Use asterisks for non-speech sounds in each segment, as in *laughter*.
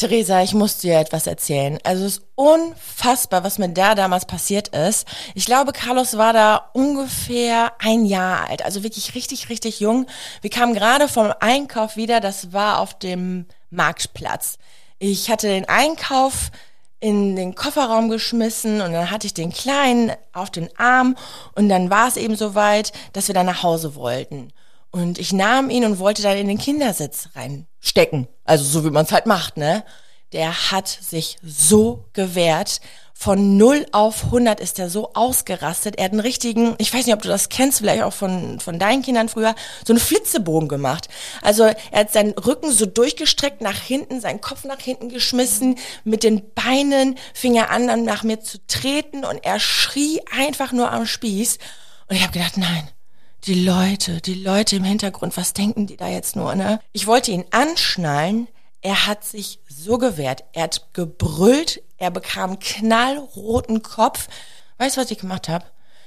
Theresa, ich muss dir etwas erzählen. Also es ist unfassbar, was mit der damals passiert ist. Ich glaube, Carlos war da ungefähr ein Jahr alt, also wirklich richtig, richtig jung. Wir kamen gerade vom Einkauf wieder, das war auf dem Marktplatz. Ich hatte den Einkauf in den Kofferraum geschmissen und dann hatte ich den Kleinen auf den Arm und dann war es eben soweit, dass wir dann nach Hause wollten. Und ich nahm ihn und wollte dann in den Kindersitz reinstecken. Also so wie man es halt macht, ne? Der hat sich so gewehrt. Von 0 auf 100 ist er so ausgerastet. Er hat einen richtigen, ich weiß nicht, ob du das kennst, vielleicht auch von, von deinen Kindern früher, so einen Flitzebogen gemacht. Also er hat seinen Rücken so durchgestreckt nach hinten, seinen Kopf nach hinten geschmissen, mit den Beinen fing er an, dann nach mir zu treten und er schrie einfach nur am Spieß. Und ich habe gedacht, nein, die Leute, die Leute im Hintergrund, was denken die da jetzt nur, ne? Ich wollte ihn anschnallen, er hat sich so gewehrt, er hat gebrüllt, er bekam knallroten Kopf. Weißt du, was ich gemacht habe?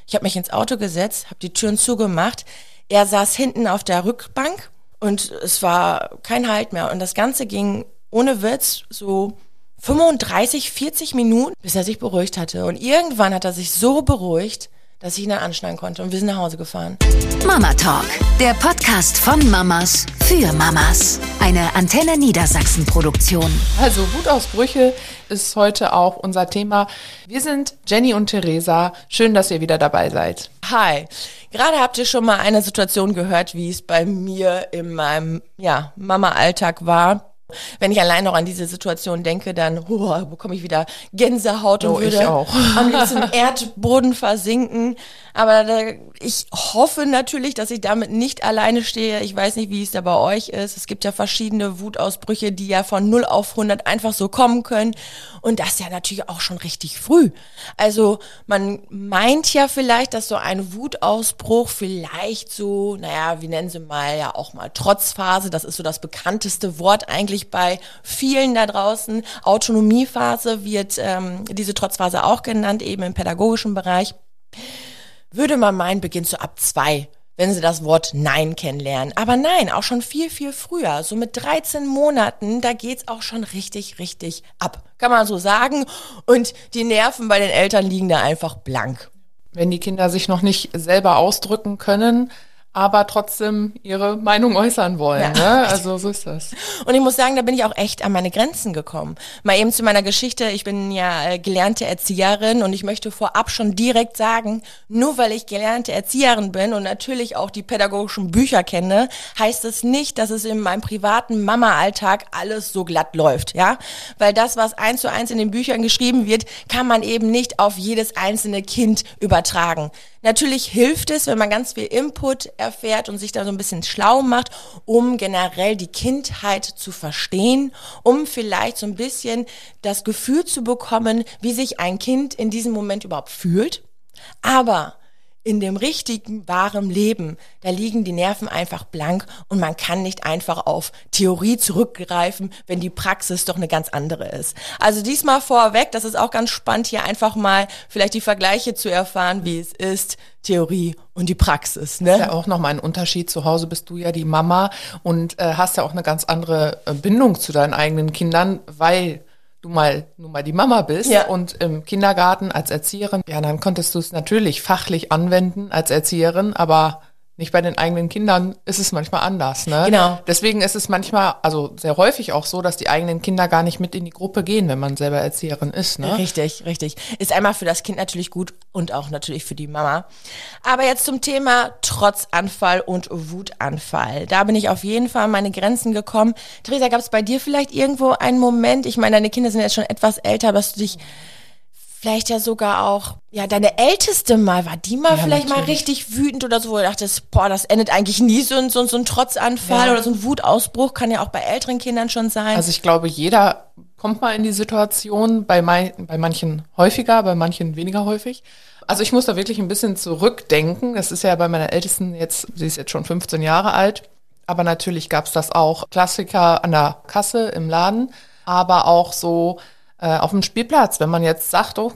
Ich habe mich ins Auto gesetzt, habe die Türen zugemacht. Er saß hinten auf der Rückbank und es war kein Halt mehr. Und das Ganze ging ohne Witz so 35, 40 Minuten, bis er sich beruhigt hatte. Und irgendwann hat er sich so beruhigt, dass ich ihn dann anschneiden konnte und wir sind nach Hause gefahren. Mama Talk, der Podcast von Mamas für Mamas. Eine Antenne Niedersachsen Produktion. Also Wutausbrüche ist heute auch unser Thema. Wir sind Jenny und Theresa. Schön, dass ihr wieder dabei seid. Hi. Gerade habt ihr schon mal eine Situation gehört, wie es bei mir in meinem ja, Mama-Alltag war. Wenn ich allein noch an diese Situation denke, dann oh, bekomme ich wieder Gänsehaut und Oh, würde *laughs* am liebsten Erdboden versinken. Aber da, ich hoffe natürlich, dass ich damit nicht alleine stehe. Ich weiß nicht, wie es da bei euch ist. Es gibt ja verschiedene Wutausbrüche, die ja von 0 auf 100 einfach so kommen können. Und das ja natürlich auch schon richtig früh. Also man meint ja vielleicht, dass so ein Wutausbruch vielleicht so, naja, wie nennen sie mal ja auch mal Trotzphase, das ist so das bekannteste Wort eigentlich bei vielen da draußen. Autonomiephase wird ähm, diese Trotzphase auch genannt, eben im pädagogischen Bereich würde man meinen, beginnt so ab zwei, wenn sie das Wort Nein kennenlernen. Aber nein, auch schon viel, viel früher. So mit 13 Monaten, da geht's auch schon richtig, richtig ab. Kann man so sagen. Und die Nerven bei den Eltern liegen da einfach blank. Wenn die Kinder sich noch nicht selber ausdrücken können, aber trotzdem ihre Meinung äußern wollen. Ja. Ne? Also so ist das. *laughs* Und ich muss sagen, da bin ich auch echt an meine Grenzen gekommen. Mal eben zu meiner Geschichte. Ich bin ja äh, gelernte Erzieherin und ich möchte vorab schon direkt sagen, nur weil ich gelernte Erzieherin bin und natürlich auch die pädagogischen Bücher kenne, heißt es nicht, dass es in meinem privaten Mama-Alltag alles so glatt läuft, ja? Weil das, was eins zu eins in den Büchern geschrieben wird, kann man eben nicht auf jedes einzelne Kind übertragen. Natürlich hilft es, wenn man ganz viel Input erfährt und sich da so ein bisschen schlau macht, um generell die Kindheit zu verstehen, um vielleicht so ein bisschen das Gefühl zu bekommen, wie sich ein Kind in diesem Moment überhaupt fühlt. Aber in dem richtigen, wahren Leben, da liegen die Nerven einfach blank und man kann nicht einfach auf Theorie zurückgreifen, wenn die Praxis doch eine ganz andere ist. Also diesmal vorweg, das ist auch ganz spannend, hier einfach mal vielleicht die Vergleiche zu erfahren, wie es ist, Theorie und die Praxis. Ne? Ja, auch nochmal ein Unterschied. Zu Hause bist du ja die Mama und äh, hast ja auch eine ganz andere äh, Bindung zu deinen eigenen Kindern, weil du mal nun mal die Mama bist Ja. und im Kindergarten als Erzieherin, ja, dann konntest du es natürlich fachlich anwenden als Erzieherin, aber nicht bei den eigenen Kindern ist es manchmal anders, ne? Genau. Deswegen ist es manchmal, also sehr häufig auch so, dass die eigenen Kinder gar nicht mit in die Gruppe gehen, wenn man selber Erzieherin ist, ne? Richtig, richtig. Ist einmal für das Kind natürlich gut und auch natürlich für die Mama. Aber jetzt zum Thema Trotzanfall und Wutanfall. Da bin ich auf jeden Fall an meine Grenzen gekommen. Theresa, gab es bei dir vielleicht irgendwo einen Moment, ich meine, deine Kinder sind jetzt schon etwas älter, dass du dich vielleicht ja sogar auch, ja, deine Älteste mal, war die mal Ja, vielleicht mal natürlich. richtig wütend oder so, wo du dachtest, boah, das endet eigentlich nie so, ein- so, ein- so ein Trotzanfall Ja. oder so ein Wutausbruch, kann ja auch bei älteren Kindern schon sein. Also ich glaube, jeder kommt mal in die Situation, bei, mei bei manchen häufiger, bei manchen weniger häufig. Also ich muss da wirklich ein bisschen zurückdenken. Das ist ja bei meiner Ältesten jetzt, sie ist jetzt schon 15 Jahre alt, aber natürlich gab es das auch. Klassiker an der Kasse im Laden, aber auch so äh, auf dem Spielplatz, wenn man jetzt sagt, oh,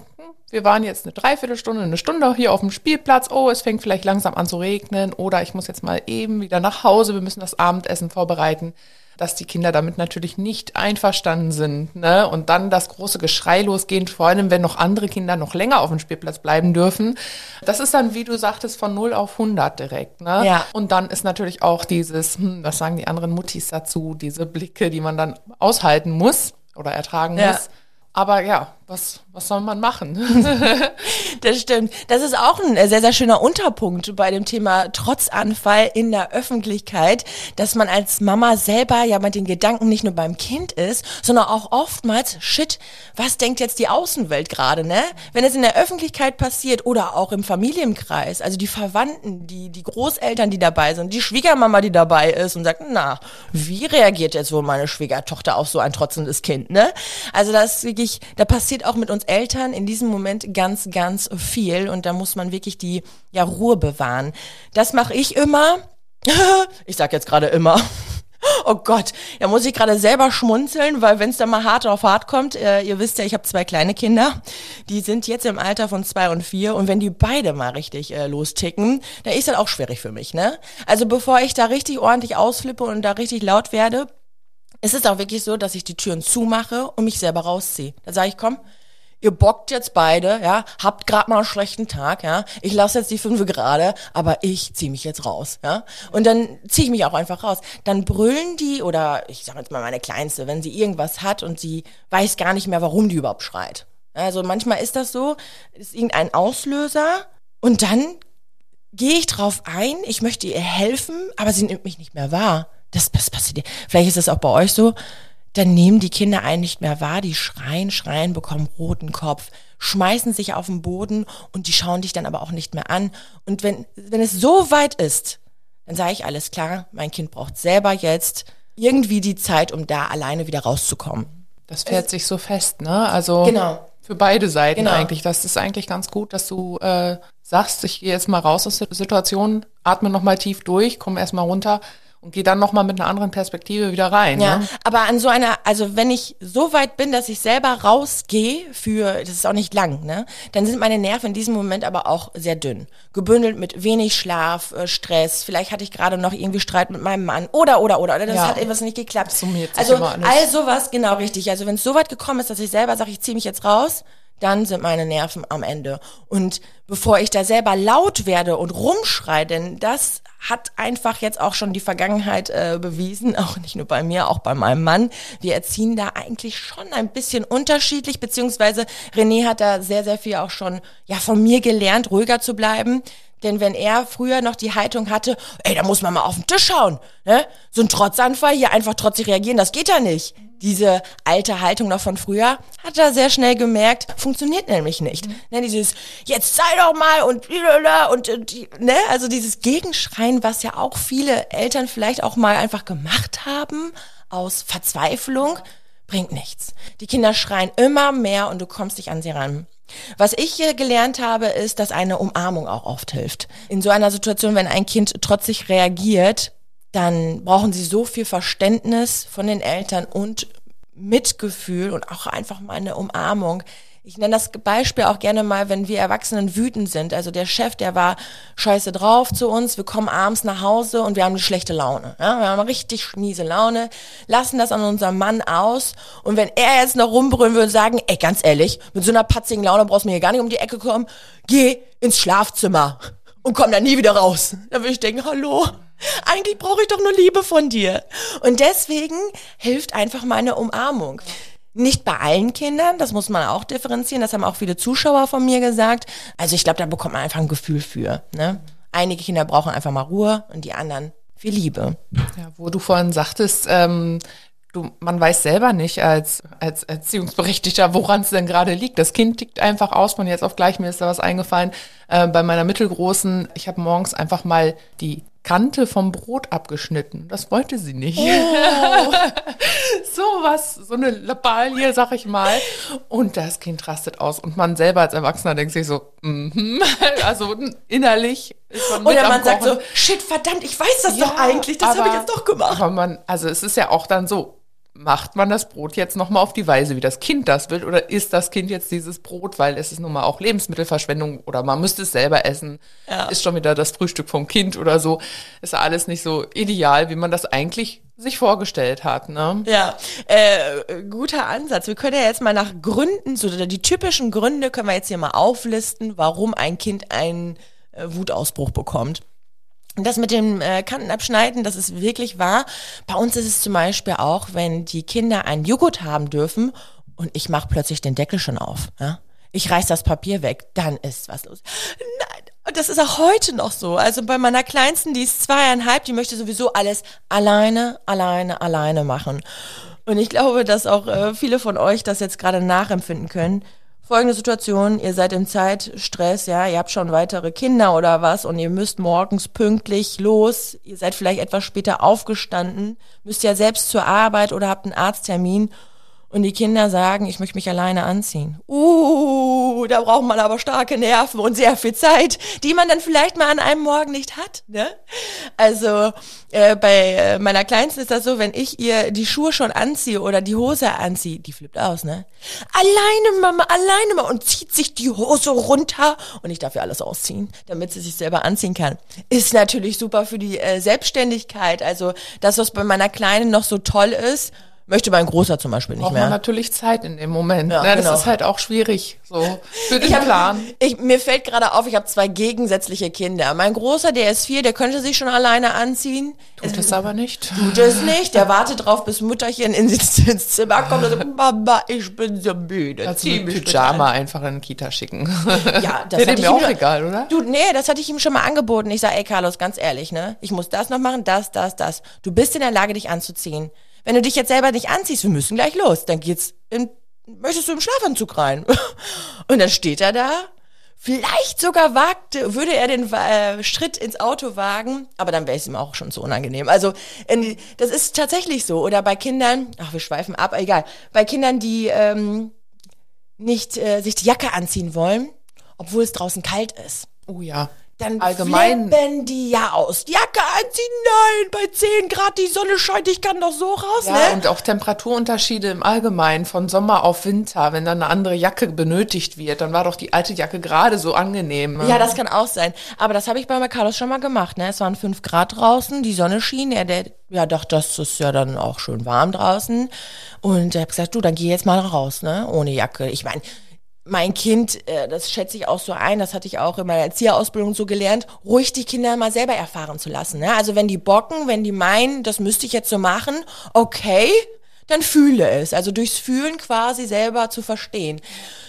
wir waren jetzt eine Dreiviertelstunde, eine Stunde hier auf dem Spielplatz, oh, es fängt vielleicht langsam an zu regnen oder ich muss jetzt mal eben wieder nach Hause, wir müssen das Abendessen vorbereiten. dass die Kinder damit natürlich nicht einverstanden sind. Ne? Und dann das große Geschrei losgeht, vor allem wenn noch andere Kinder noch länger auf dem Spielplatz bleiben dürfen. Das ist dann, wie du sagtest, von 0 auf 100 direkt. Ne? Ja. Und dann ist natürlich auch dieses, hm, was sagen die anderen Muttis dazu, diese Blicke, die man dann aushalten muss oder ertragen Ja. muss. Aber ja, was, was soll man machen? *laughs* Das stimmt. Das ist auch ein äh, sehr, sehr schöner Unterpunkt bei dem Thema Trotzanfall in der Öffentlichkeit, dass man als Mama selber ja mit den Gedanken nicht nur beim Kind ist, sondern auch oftmals, shit, was denkt jetzt die Außenwelt gerade, ne? Wenn es in der Öffentlichkeit passiert oder auch im Familienkreis, also die Verwandten, die, die Großeltern, die dabei sind, die Schwiegermama, die dabei ist und sagt, na, wie reagiert jetzt wohl meine Schwiegertochter auf so ein trotzendes Kind, ne? Also das ist wirklich, da passiert auch mit uns Eltern in diesem Moment ganz, ganz viel und da muss man wirklich die ja, Ruhe bewahren. Das mache ich immer. *laughs* Ich sag jetzt gerade immer. *laughs* Oh Gott, da muss ich gerade selber schmunzeln, weil wenn es dann mal hart auf hart kommt, äh, ihr wisst ja, ich habe zwei kleine Kinder, die sind jetzt im Alter von zwei und vier und wenn die beide mal richtig äh, losticken, dann ist das auch schwierig für mich, ne? Also bevor ich da richtig ordentlich ausflippe und da richtig laut werde, es ist auch wirklich so, dass ich die Türen zumache und mich selber rausziehe. Da sage ich, komm, ihr bockt jetzt beide, ja, habt gerade mal einen schlechten Tag, ja. Ich lasse jetzt die Fünfe gerade, aber ich ziehe mich jetzt raus, ja. Und dann ziehe ich mich auch einfach raus. Dann brüllen die oder ich sage jetzt mal meine Kleinste, wenn sie irgendwas hat und sie weiß gar nicht mehr, warum die überhaupt schreit. Also manchmal ist das so, ist irgendein Auslöser und dann gehe ich drauf ein, ich möchte ihr helfen, aber sie nimmt mich nicht mehr wahr. Das, das passiert. Vielleicht ist das auch bei euch so. Dann nehmen die Kinder einen nicht mehr wahr, die schreien, schreien, bekommen roten Kopf, schmeißen sich auf den Boden und die schauen dich dann aber auch nicht mehr an. Und wenn, wenn es so weit ist, dann sage ich alles klar, mein Kind braucht selber jetzt irgendwie die Zeit, um da alleine wieder rauszukommen. Das fährt sich so fest, ne? Also Genau. für beide Seiten Genau. eigentlich. Das ist eigentlich ganz gut, dass du äh, sagst, ich gehe jetzt mal raus aus der Situation, atme nochmal tief durch, komme erstmal runter und gehe dann nochmal mit einer anderen Perspektive wieder rein. Ja, Ne? aber an so einer, also wenn ich so weit bin, dass ich selber rausgehe für, das ist auch nicht lang, ne, dann sind meine Nerven in diesem Moment aber auch sehr dünn. Gebündelt mit wenig Schlaf, äh, Stress, vielleicht hatte ich gerade noch irgendwie Streit mit meinem Mann oder, oder, oder, oder das Ja. hat etwas nicht geklappt. summiert sich also all sowas, genau richtig. Also wenn es so weit gekommen ist, dass ich selber sage, ich ziehe mich jetzt raus, dann sind meine Nerven am Ende. Und bevor ich da selber laut werde und rumschreie, denn das hat einfach jetzt auch schon die Vergangenheit äh, bewiesen, *laughs* auch nicht nur bei mir, auch bei meinem Mann. Wir erziehen da eigentlich schon ein bisschen unterschiedlich, beziehungsweise René hat da sehr, sehr viel auch schon ja von mir gelernt, ruhiger zu bleiben. Denn wenn er früher noch die Haltung hatte, ey, da muss man mal auf den Tisch schauen, ne? So ein Trotzanfall, hier einfach trotzig reagieren, das geht ja nicht. Diese alte Haltung noch von früher hat er sehr schnell gemerkt, funktioniert nämlich nicht. Ne, dieses, jetzt sei doch mal und und, und die- ne, also dieses Gegenschreien, was ja auch viele Eltern vielleicht auch mal einfach gemacht haben aus Verzweiflung, bringt nichts. Die Kinder schreien immer mehr und du kommst nicht an sie ran. Was ich hier gelernt habe, ist, dass eine Umarmung auch oft hilft. In so einer Situation, wenn ein Kind trotzig reagiert, dann brauchen sie so viel Verständnis von den Eltern und Mitgefühl und auch einfach mal eine Umarmung. Ich nenne das Beispiel auch gerne mal, wenn wir Erwachsenen wütend sind. Also der Chef, der war scheiße drauf zu uns. Wir kommen abends nach Hause und wir haben eine schlechte Laune. Ja, wir haben richtig miese Laune, lassen das an unserem Mann aus. Und wenn er jetzt noch rumbrüllen würde und sagen, ey, ganz ehrlich, mit so einer patzigen Laune brauchst du mir hier gar nicht um die Ecke kommen. Geh ins Schlafzimmer und komm dann nie wieder raus. Dann würde ich denken, hallo, eigentlich brauche ich doch nur Liebe von dir. Und deswegen hilft einfach mal eine Umarmung. Nicht bei allen Kindern, das muss man auch differenzieren, das haben auch viele Zuschauer von mir gesagt. Also ich glaube, da bekommt man einfach ein Gefühl für. Ne? Einige Kinder brauchen einfach mal Ruhe und die anderen viel Liebe. Ja, wo du vorhin sagtest, ähm, du, man weiß selber nicht als, als Erziehungsberechtigter, woran es denn gerade liegt. Das Kind tickt einfach aus, von jetzt auf gleich, mir ist da was eingefallen. Äh, bei meiner Mittelgroßen, ich habe morgens einfach mal die Kante vom Brot abgeschnitten. Das wollte sie nicht. *laughs* so was, so eine Lappalie, sag ich mal. Und das Kind rastet aus. Und man selber als Erwachsener denkt sich so, mhm. *laughs* also innerlich ist man Oder man sagt so, shit, verdammt, ich weiß das Ja, doch eigentlich, das habe ich jetzt doch gemacht. Aber man, also es ist ja auch dann so, macht man das Brot jetzt nochmal auf die Weise, wie das Kind das will? Oder isst das Kind jetzt dieses Brot, weil es ist nun mal auch Lebensmittelverschwendung oder man müsste es selber essen? Ja. Ist schon wieder das Frühstück vom Kind oder so? Ist ja alles nicht so ideal, wie man das eigentlich sich vorgestellt hat, ne? Ja, äh, guter Ansatz. Wir können ja jetzt mal nach Gründen, so die typischen Gründe können wir jetzt hier mal auflisten, warum ein Kind einen äh, Wutausbruch bekommt. Das mit dem äh, Kantenabschneiden, das ist wirklich wahr. Bei uns ist es zum Beispiel auch, wenn die Kinder einen Joghurt haben dürfen und ich mache plötzlich den Deckel schon auf. Ja? Ich reiß das Papier weg, dann ist was los. Nein, und das ist auch heute noch so. Also bei meiner Kleinsten, die ist zweieinhalb, die möchte sowieso alles alleine, alleine, alleine machen. Und ich glaube, dass auch äh, viele von euch das jetzt gerade nachempfinden können folgende Situation, ihr seid im Zeitstress, ja, ihr habt schon weitere Kinder oder was und ihr müsst morgens pünktlich los, ihr seid vielleicht etwas später aufgestanden, müsst ja selbst zur Arbeit oder habt einen Arzttermin und die Kinder sagen, ich möchte mich alleine anziehen. Uh, da braucht man aber starke Nerven und sehr viel Zeit, die man dann vielleicht mal an einem Morgen nicht hat. Ne? Also äh, bei äh, meiner Kleinsten ist das so, wenn ich ihr die Schuhe schon anziehe oder die Hose anziehe, die flippt aus, ne? Alleine, Mama, alleine mal und zieht sich die Hose runter und ich darf ihr alles ausziehen, damit sie sich selber anziehen kann. Ist natürlich super für die äh, Selbstständigkeit. Also das, was bei meiner Kleinen noch so toll ist, möchte mein Großer zum Beispiel nicht Braucht mehr. man natürlich Zeit in dem Moment. Ja, ne? Das genau. ist halt auch schwierig, so für den Ich hab, Plan. Ich, mir fällt gerade auf, ich habe zwei gegensätzliche Kinder. Mein Großer, der ist vier, der könnte sich schon alleine anziehen. Tut es aber nicht. Tut es nicht. Der wartet drauf, bis Mutterchen ins, *laughs* ins Zimmer kommt und sagt, Mama, ich bin so müde. Also mit Pyjama einfach in die Kita schicken. Ja, *laughs* das ja ihm auch schon- egal, oder? Du, nee, das hatte ich ihm schon mal angeboten. Ich sag, ey Carlos, ganz ehrlich, ne? Ich muss das noch machen, das, das, das. Du bist in der Lage, dich anzuziehen. Wenn du dich jetzt selber nicht anziehst, wir müssen gleich los. Dann geht's in, möchtest du im Schlafanzug rein? *laughs* Und dann steht er da. Vielleicht sogar wagte, würde er den äh, Schritt ins Auto wagen, aber dann wäre es ihm auch schon zu unangenehm. Also in, das ist tatsächlich so. Oder bei Kindern, ach, wir schweifen ab, egal. Bei Kindern, die ähm, nicht äh, sich die Jacke anziehen wollen, obwohl es draußen kalt ist. Oh ja. Dann Allgemein- flippen die ja aus. Die Jacke anziehen, nein, bei 10 Grad die Sonne scheint, ich kann doch so raus, Ja, ne? und auch Temperaturunterschiede im Allgemeinen von Sommer auf Winter, wenn dann eine andere Jacke benötigt wird, dann war doch die alte Jacke gerade so angenehm. Ne? Ja, das kann auch sein. Aber das habe ich bei Carlos schon mal gemacht. Ne? Es waren 5 Grad draußen, die Sonne schien. Er der, ja, dachte, das ist ja dann auch schön warm draußen. Und er hat gesagt, du, dann geh jetzt mal raus, ne? Ohne Jacke. Ich meine, mein Kind, äh, das schätze ich auch so ein, das hatte ich auch in meiner Erzieherausbildung so gelernt, ruhig die Kinder mal selber erfahren zu lassen. Ne? Also wenn die bocken, wenn die meinen, das müsste ich jetzt so machen, okay, dann fühle es. Also durchs Fühlen quasi selber zu verstehen.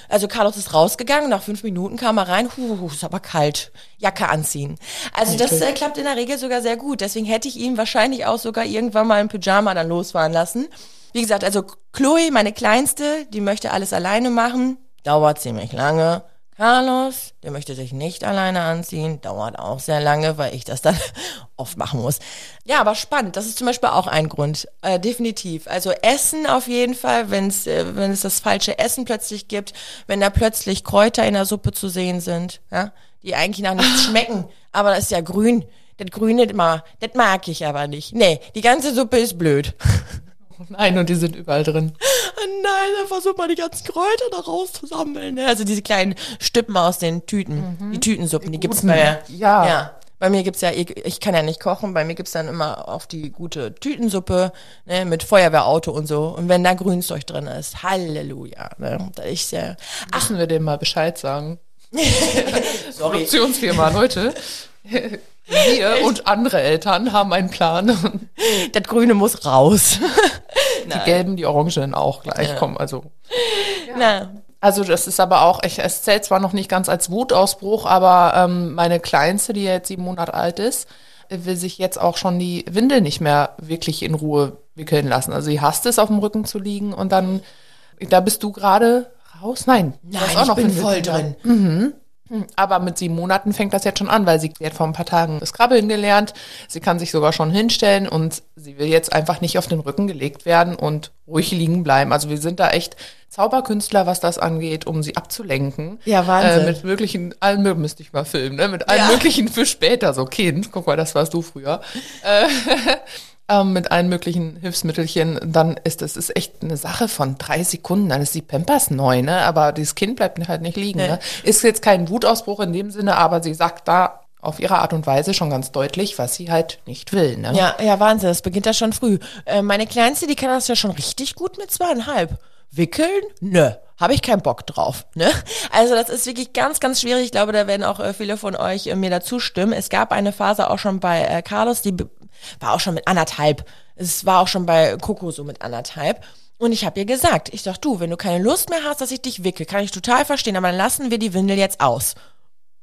Also Carlos ist rausgegangen, nach fünf Minuten kam er rein, huh, ist aber kalt, Jacke anziehen. Also das äh, klappt in der Regel sogar sehr gut. Deswegen hätte ich ihn wahrscheinlich auch sogar irgendwann mal im Pyjama dann losfahren lassen. Wie gesagt, also Chloe, meine Kleinste, die möchte alles alleine machen, dauert ziemlich lange. Carlos, der möchte sich nicht alleine anziehen, dauert auch sehr lange, weil ich das dann *laughs* oft machen muss. Ja, aber spannend. Das ist zum Beispiel auch ein Grund, äh, definitiv. Also Essen auf jeden Fall, wenn es äh, wenn es das falsche Essen plötzlich gibt, wenn da plötzlich Kräuter in der Suppe zu sehen sind, ja, die eigentlich nach nichts *laughs* schmecken, aber das ist ja grün. Das Grüne, ma- das mag ich aber nicht. Nee, die ganze Suppe ist blöd. *laughs* *laughs* Nein, und die sind überall drin. Nein, dann versucht man die ganzen Kräuter da rauszusammeln. Ne? Also diese kleinen Stüppen aus den Tüten, die Tütensuppen, die, gibt's guten, bei ja. ja. Bei mir gibt's ja, ich, kann ja nicht kochen, bei mir gibt's dann immer auf die gute Tütensuppe ne, mit Feuerwehrauto und so. Und wenn da Grünzeug drin ist, Halleluja. Ne? Da ich ja, Müssen wir dem mal Bescheid sagen. *laughs* *laughs* sorry. Produktionsfirma, Leute. Wir und andere Eltern haben einen Plan. *laughs* Das Grüne muss raus. Die gelben, die Orangenen auch gleich kommen. Also, Na, also das ist aber auch, ich, es zählt zwar noch nicht ganz als Wutausbruch, aber ähm, meine Kleinste, die jetzt sieben Monate alt ist, will sich jetzt auch schon die Windel nicht mehr wirklich in Ruhe wickeln lassen. Also sie hasst es, auf dem Rücken zu liegen und dann, da bist du gerade raus? Nein, nein, ich bin voll drin. drin. Aber mit sieben Monaten fängt das jetzt schon an, weil sie hat vor ein paar Tagen das Krabbeln gelernt. Sie kann sich sogar schon hinstellen und sie will jetzt einfach nicht auf den Rücken gelegt werden und ruhig liegen bleiben. Also wir sind da echt Zauberkünstler, was das angeht, um sie abzulenken. Ja, Wahnsinn. Äh, mit möglichen, allen möglichen, müsste ich mal filmen, ne? Mit allen Ja. möglichen für später, so Kind. Guck mal, das warst du früher. Äh, *laughs* ähm, mit allen möglichen Hilfsmittelchen, dann ist das ist echt eine Sache von drei Sekunden. Dann ist die Pampers neu, ne? Aber dieses Kind bleibt halt nicht liegen. Ne? Ist jetzt kein Wutausbruch in dem Sinne, aber sie sagt da auf ihre Art und Weise schon ganz deutlich, was sie halt nicht will. Ne? Ja, ja, Wahnsinn, das beginnt ja schon früh. Äh, meine Kleinste, die kann das ja schon richtig gut mit zweieinhalb. Wickeln? Nö. Habe ich keinen Bock drauf. Ne? Also das ist wirklich ganz, ganz schwierig. Ich glaube, da werden auch äh, viele von euch äh, mir dazu stimmen. Es gab eine Phase auch schon bei äh, Carlos, die war auch schon mit anderthalb. Es war auch schon bei Coco so mit anderthalb. Und ich habe ihr gesagt, ich sag, du, wenn du keine Lust mehr hast, dass ich dich wickel, kann ich total verstehen, aber dann lassen wir die Windel jetzt aus.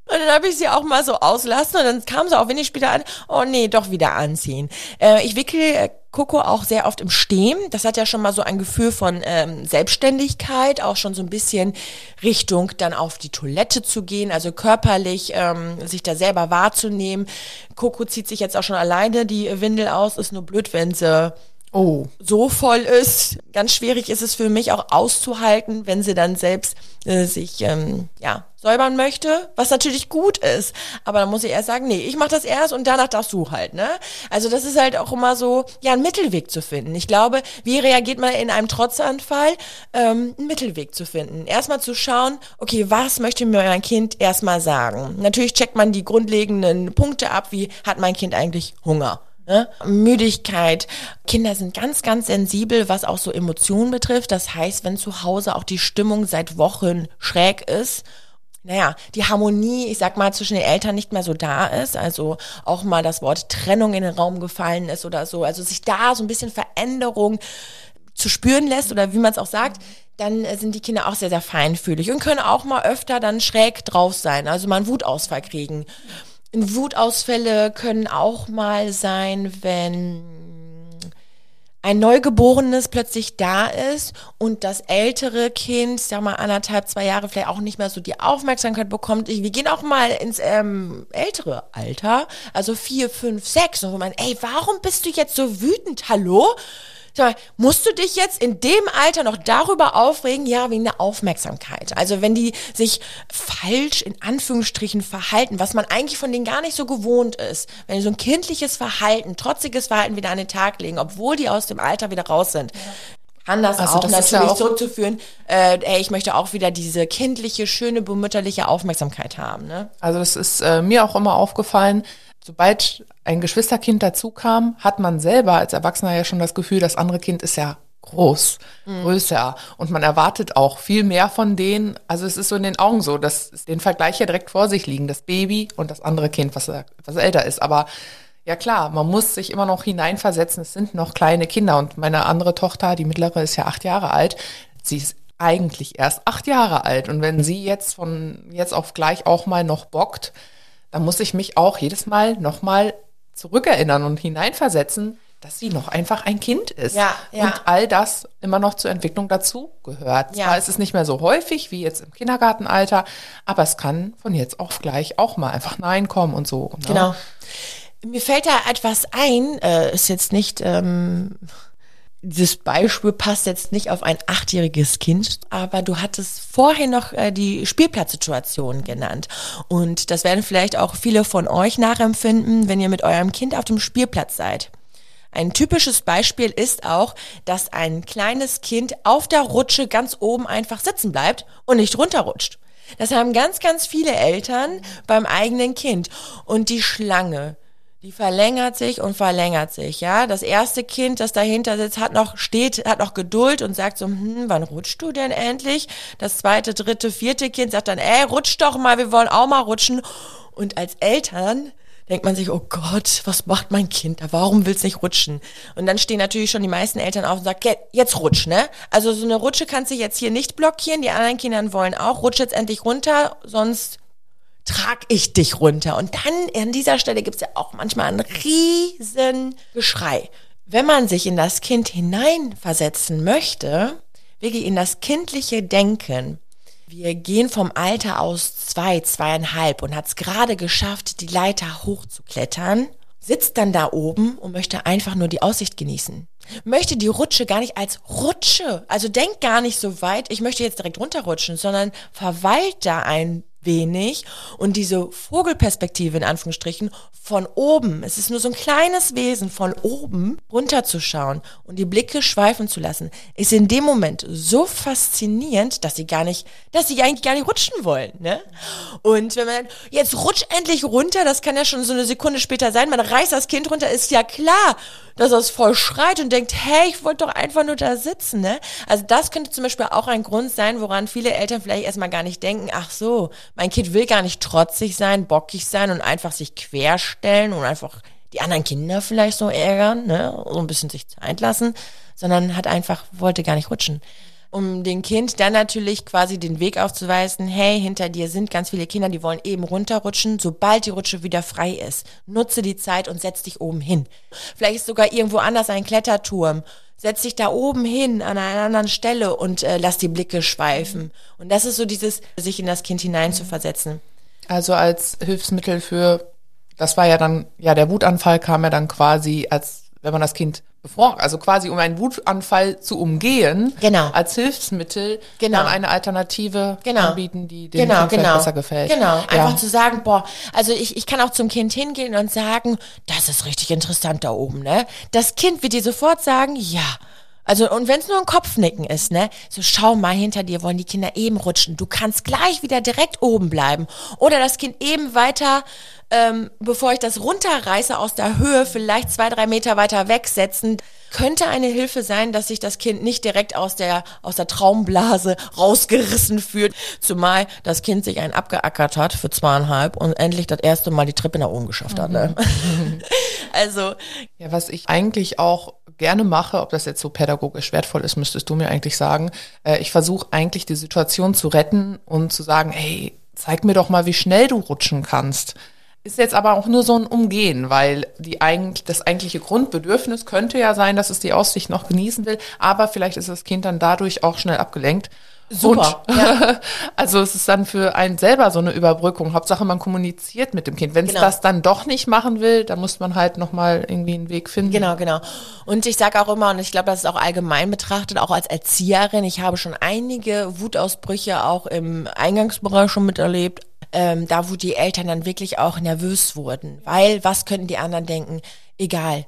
Und dann habe ich sie auch mal so auslassen und dann kam sie auch wenig später an, oh nee, doch wieder anziehen. Äh, ich wickel äh, Coco auch sehr oft im Stehen. Das hat ja schon mal so ein Gefühl von ähm, Selbstständigkeit, auch schon so ein bisschen Richtung dann auf die Toilette zu gehen, also körperlich ähm, sich da selber wahrzunehmen. Coco zieht sich jetzt auch schon alleine die Windel aus, ist nur blöd, wenn sie Oh. so voll ist. Ganz schwierig ist es für mich auch auszuhalten, wenn sie dann selbst äh, sich ähm, ja säubern möchte, was natürlich gut ist. Aber dann muss ich erst sagen, nee, ich mache das erst und danach darfst du halt, ne? Also das ist halt auch immer so, ja, einen Mittelweg zu finden. Ich glaube, wie reagiert man in einem Trotzanfall, ähm, einen Mittelweg zu finden. Erstmal zu schauen, okay, was möchte mir mein Kind erstmal sagen? Natürlich checkt man die grundlegenden Punkte ab, wie hat mein Kind eigentlich Hunger? Ne? Müdigkeit. Kinder sind ganz, ganz sensibel, was auch so Emotionen betrifft. Das heißt, wenn zu Hause auch die Stimmung seit Wochen schräg ist, naja, die Harmonie, ich sag mal, zwischen den Eltern nicht mehr so da ist, also auch mal das Wort Trennung in den Raum gefallen ist oder so, also sich da so ein bisschen Veränderung zu spüren lässt oder wie man es auch sagt, dann sind die Kinder auch sehr, sehr feinfühlig und können auch mal öfter dann schräg drauf sein, also mal einen Wutausfall kriegen. Wutausfälle können auch mal sein, wenn ein Neugeborenes plötzlich da ist und das ältere Kind, sag mal anderthalb, zwei Jahre vielleicht auch nicht mehr so die Aufmerksamkeit bekommt. Wir gehen auch mal ins ähm, ältere Alter, also vier, fünf, sechs und wo man, ey, warum bist du jetzt so wütend? Hallo? Musst du dich jetzt in dem Alter noch darüber aufregen? Ja, wegen der Aufmerksamkeit. Also wenn die sich falsch in Anführungsstrichen verhalten, was man eigentlich von denen gar nicht so gewohnt ist, wenn die so ein kindliches Verhalten, trotziges Verhalten wieder an den Tag legen, obwohl die aus dem Alter wieder raus sind. Kann das Also auch das natürlich ja auch- zurückzuführen, äh, ey, ich möchte auch wieder diese kindliche, schöne, bemütterliche Aufmerksamkeit haben. Ne? Also das ist äh, mir auch immer aufgefallen, sobald ein Geschwisterkind dazu kam, hat man selber als Erwachsener ja schon das Gefühl, das andere Kind ist ja groß, größer und man erwartet auch viel mehr von denen. Also es ist so in den Augen so, dass den Vergleich ja direkt vor sich liegen, das Baby und das andere Kind, was etwas älter ist. Aber ja klar, man muss sich immer noch hineinversetzen. Es sind noch kleine Kinder und meine andere Tochter, die mittlere, ist ja acht Jahre alt. Sie ist eigentlich erst acht Jahre alt und wenn sie jetzt von jetzt auf gleich auch mal noch bockt, dann muss ich mich auch jedes Mal nochmal zurückerinnern und hineinversetzen, dass sie noch einfach ein Kind ist. Ja, ja. Und all das immer noch zur Entwicklung dazu gehört. Ja. Zwar ist es nicht mehr so häufig wie jetzt im Kindergartenalter, aber es kann von jetzt auf gleich auch mal einfach Nein kommen und so. Ne? Genau. Mir fällt da etwas ein, äh, ist jetzt nicht, ähm, dieses Beispiel passt jetzt nicht auf ein achtjähriges Kind, aber du hattest vorhin noch äh, die Spielplatzsituation genannt. Und das werden vielleicht auch viele von euch nachempfinden, wenn ihr mit eurem Kind auf dem Spielplatz seid. Ein typisches Beispiel ist auch, dass ein kleines Kind auf der Rutsche ganz oben einfach sitzen bleibt und nicht runterrutscht. Das haben ganz, ganz viele Eltern beim eigenen Kind. Und die Schlange, die verlängert sich und verlängert sich, ja. Das erste Kind, das dahinter sitzt, hat noch, steht, hat noch Geduld und sagt so, hm, wann rutschst du denn endlich? Das zweite, dritte, vierte Kind sagt dann, ey, rutsch doch mal, wir wollen auch mal rutschen. Und als Eltern denkt man sich, oh Gott, was macht mein Kind da? Warum will's nicht rutschen? Und dann stehen natürlich schon die meisten Eltern auf und sagen, "Ge- jetzt rutsch, ne? Also so eine Rutsche kannst du jetzt hier nicht blockieren. Die anderen Kinder wollen auch, rutsch jetzt endlich runter, sonst trag ich dich runter. Und dann an dieser Stelle gibt's ja auch manchmal ein riesen Geschrei. Wenn man sich in das Kind hineinversetzen möchte, wirklich in das kindliche Denken, wir gehen vom Alter aus zwei, zweieinhalb und hat's gerade geschafft, die Leiter hochzuklettern, sitzt dann da oben und möchte einfach nur die Aussicht genießen. Möchte die Rutsche gar nicht als Rutsche, also denkt gar nicht so weit, ich möchte jetzt direkt runterrutschen, sondern verweilt da ein wenig und diese Vogelperspektive in Anführungsstrichen von oben, es ist nur so ein kleines Wesen von oben runterzuschauen und die Blicke schweifen zu lassen, ist in dem Moment so faszinierend, dass sie gar nicht, dass sie eigentlich gar nicht rutschen wollen, ne? Und wenn man jetzt rutsch endlich runter, das kann ja schon so eine Sekunde später sein, man reißt das Kind runter, ist ja klar, dass er es voll schreit und denkt, hey, ich wollte doch einfach nur da sitzen, ne? Also das könnte zum Beispiel auch ein Grund sein, woran viele Eltern vielleicht erstmal gar nicht denken, ach so, mein Kind will gar nicht trotzig sein, bockig sein und einfach sich querstellen und einfach die anderen Kinder vielleicht so ärgern, ne? So ein bisschen sich Zeit lassen, sondern hat einfach, wollte gar nicht rutschen um dem Kind dann natürlich quasi den Weg aufzuweisen, hey, hinter dir sind ganz viele Kinder, die wollen eben runterrutschen. Sobald die Rutsche wieder frei ist, nutze die Zeit und setz dich oben hin. Vielleicht ist sogar irgendwo anders ein Kletterturm. Setz dich da oben hin an einer anderen Stelle und äh, lass die Blicke schweifen. Und das ist so dieses, sich in das Kind hineinzuversetzen. Also als Hilfsmittel für, das war ja dann, ja, der Wutanfall kam ja dann quasi als wenn man das Kind bevor, also quasi um einen Wutanfall zu umgehen, genau. als Hilfsmittel genau. dann eine Alternative genau. anbieten, die dem genau, kind genau. besser gefällt. Genau, ja. einfach zu sagen, boah, also ich, ich kann auch zum Kind hingehen und sagen, das ist richtig interessant da oben, ne? Das Kind wird dir sofort sagen, ja, also, und wenn es nur ein Kopfnicken ist, ne? So, schau mal, hinter dir wollen die Kinder eben rutschen. Du kannst gleich wieder direkt oben bleiben. Oder das Kind eben weiter, ähm, bevor ich das runterreiße aus der Höhe, vielleicht zwei, drei Meter weiter wegsetzen. Könnte eine Hilfe sein, dass sich das Kind nicht direkt aus der, aus der Traumblase rausgerissen fühlt. Zumal das Kind sich einen abgeackert hat für zweieinhalb und endlich das erste Mal die Treppe nach oben geschafft hat, ne? *laughs* also. Ja, was ich eigentlich auch gerne mache, ob das jetzt so pädagogisch wertvoll ist, müsstest du mir eigentlich sagen. Äh, ich versuche eigentlich die Situation zu retten und zu sagen, hey, zeig mir doch mal, wie schnell du rutschen kannst. Ist jetzt aber auch nur so ein Umgehen, weil die eigentlich, das eigentliche Grundbedürfnis könnte ja sein, dass es die Aussicht noch genießen will, aber vielleicht ist das Kind dann dadurch auch schnell abgelenkt. Super. Und, ja. *laughs* also es ist dann für einen selber so eine Überbrückung. Hauptsache man kommuniziert mit dem Kind. Wenn es Genau. das dann doch nicht machen will, dann muss man halt nochmal irgendwie einen Weg finden. Genau, genau. Und ich sage auch immer, und ich glaube, das ist auch allgemein betrachtet, auch als Erzieherin, ich habe schon einige Wutausbrüche auch im Eingangsbereich schon miterlebt, ähm, da wo die Eltern dann wirklich auch nervös wurden. Weil, was könnten die anderen denken? Egal.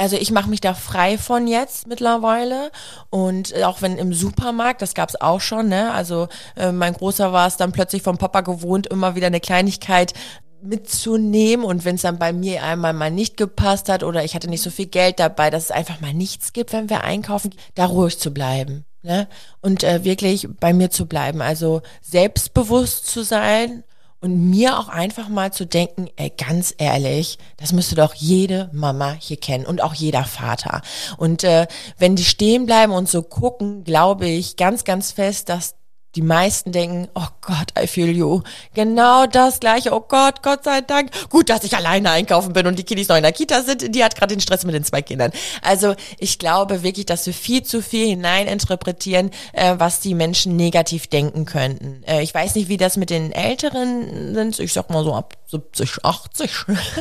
Also ich mache mich da frei von jetzt mittlerweile und äh, auch wenn im Supermarkt, das gab's auch schon, ne? Also äh, mein Großer war es dann plötzlich vom Papa gewohnt, immer wieder eine Kleinigkeit mitzunehmen und wenn es dann bei mir einmal mal nicht gepasst hat oder ich hatte nicht so viel Geld dabei, dass es einfach mal nichts gibt, wenn wir einkaufen, da ruhig zu bleiben. Ne? Und äh, wirklich bei mir zu bleiben, also selbstbewusst zu sein und mir auch einfach mal zu denken, ey, ganz ehrlich, das müsste doch jede Mama hier kennen und auch jeder Vater. Und äh, wenn die stehen bleiben und so gucken, glaube ich ganz, ganz fest, dass die meisten denken, oh Gott, I feel you. Genau das gleiche. Oh Gott, Gott sei Dank. Gut, dass ich alleine einkaufen bin und die Kiddies noch in der Kita sind. Die hat gerade den Stress mit den zwei Kindern. Also ich glaube wirklich, dass wir viel zu viel hineininterpretieren, äh, was die Menschen negativ denken könnten. Äh, ich weiß nicht, wie das mit den Älteren sind. Ich sag mal so ab 70, 80.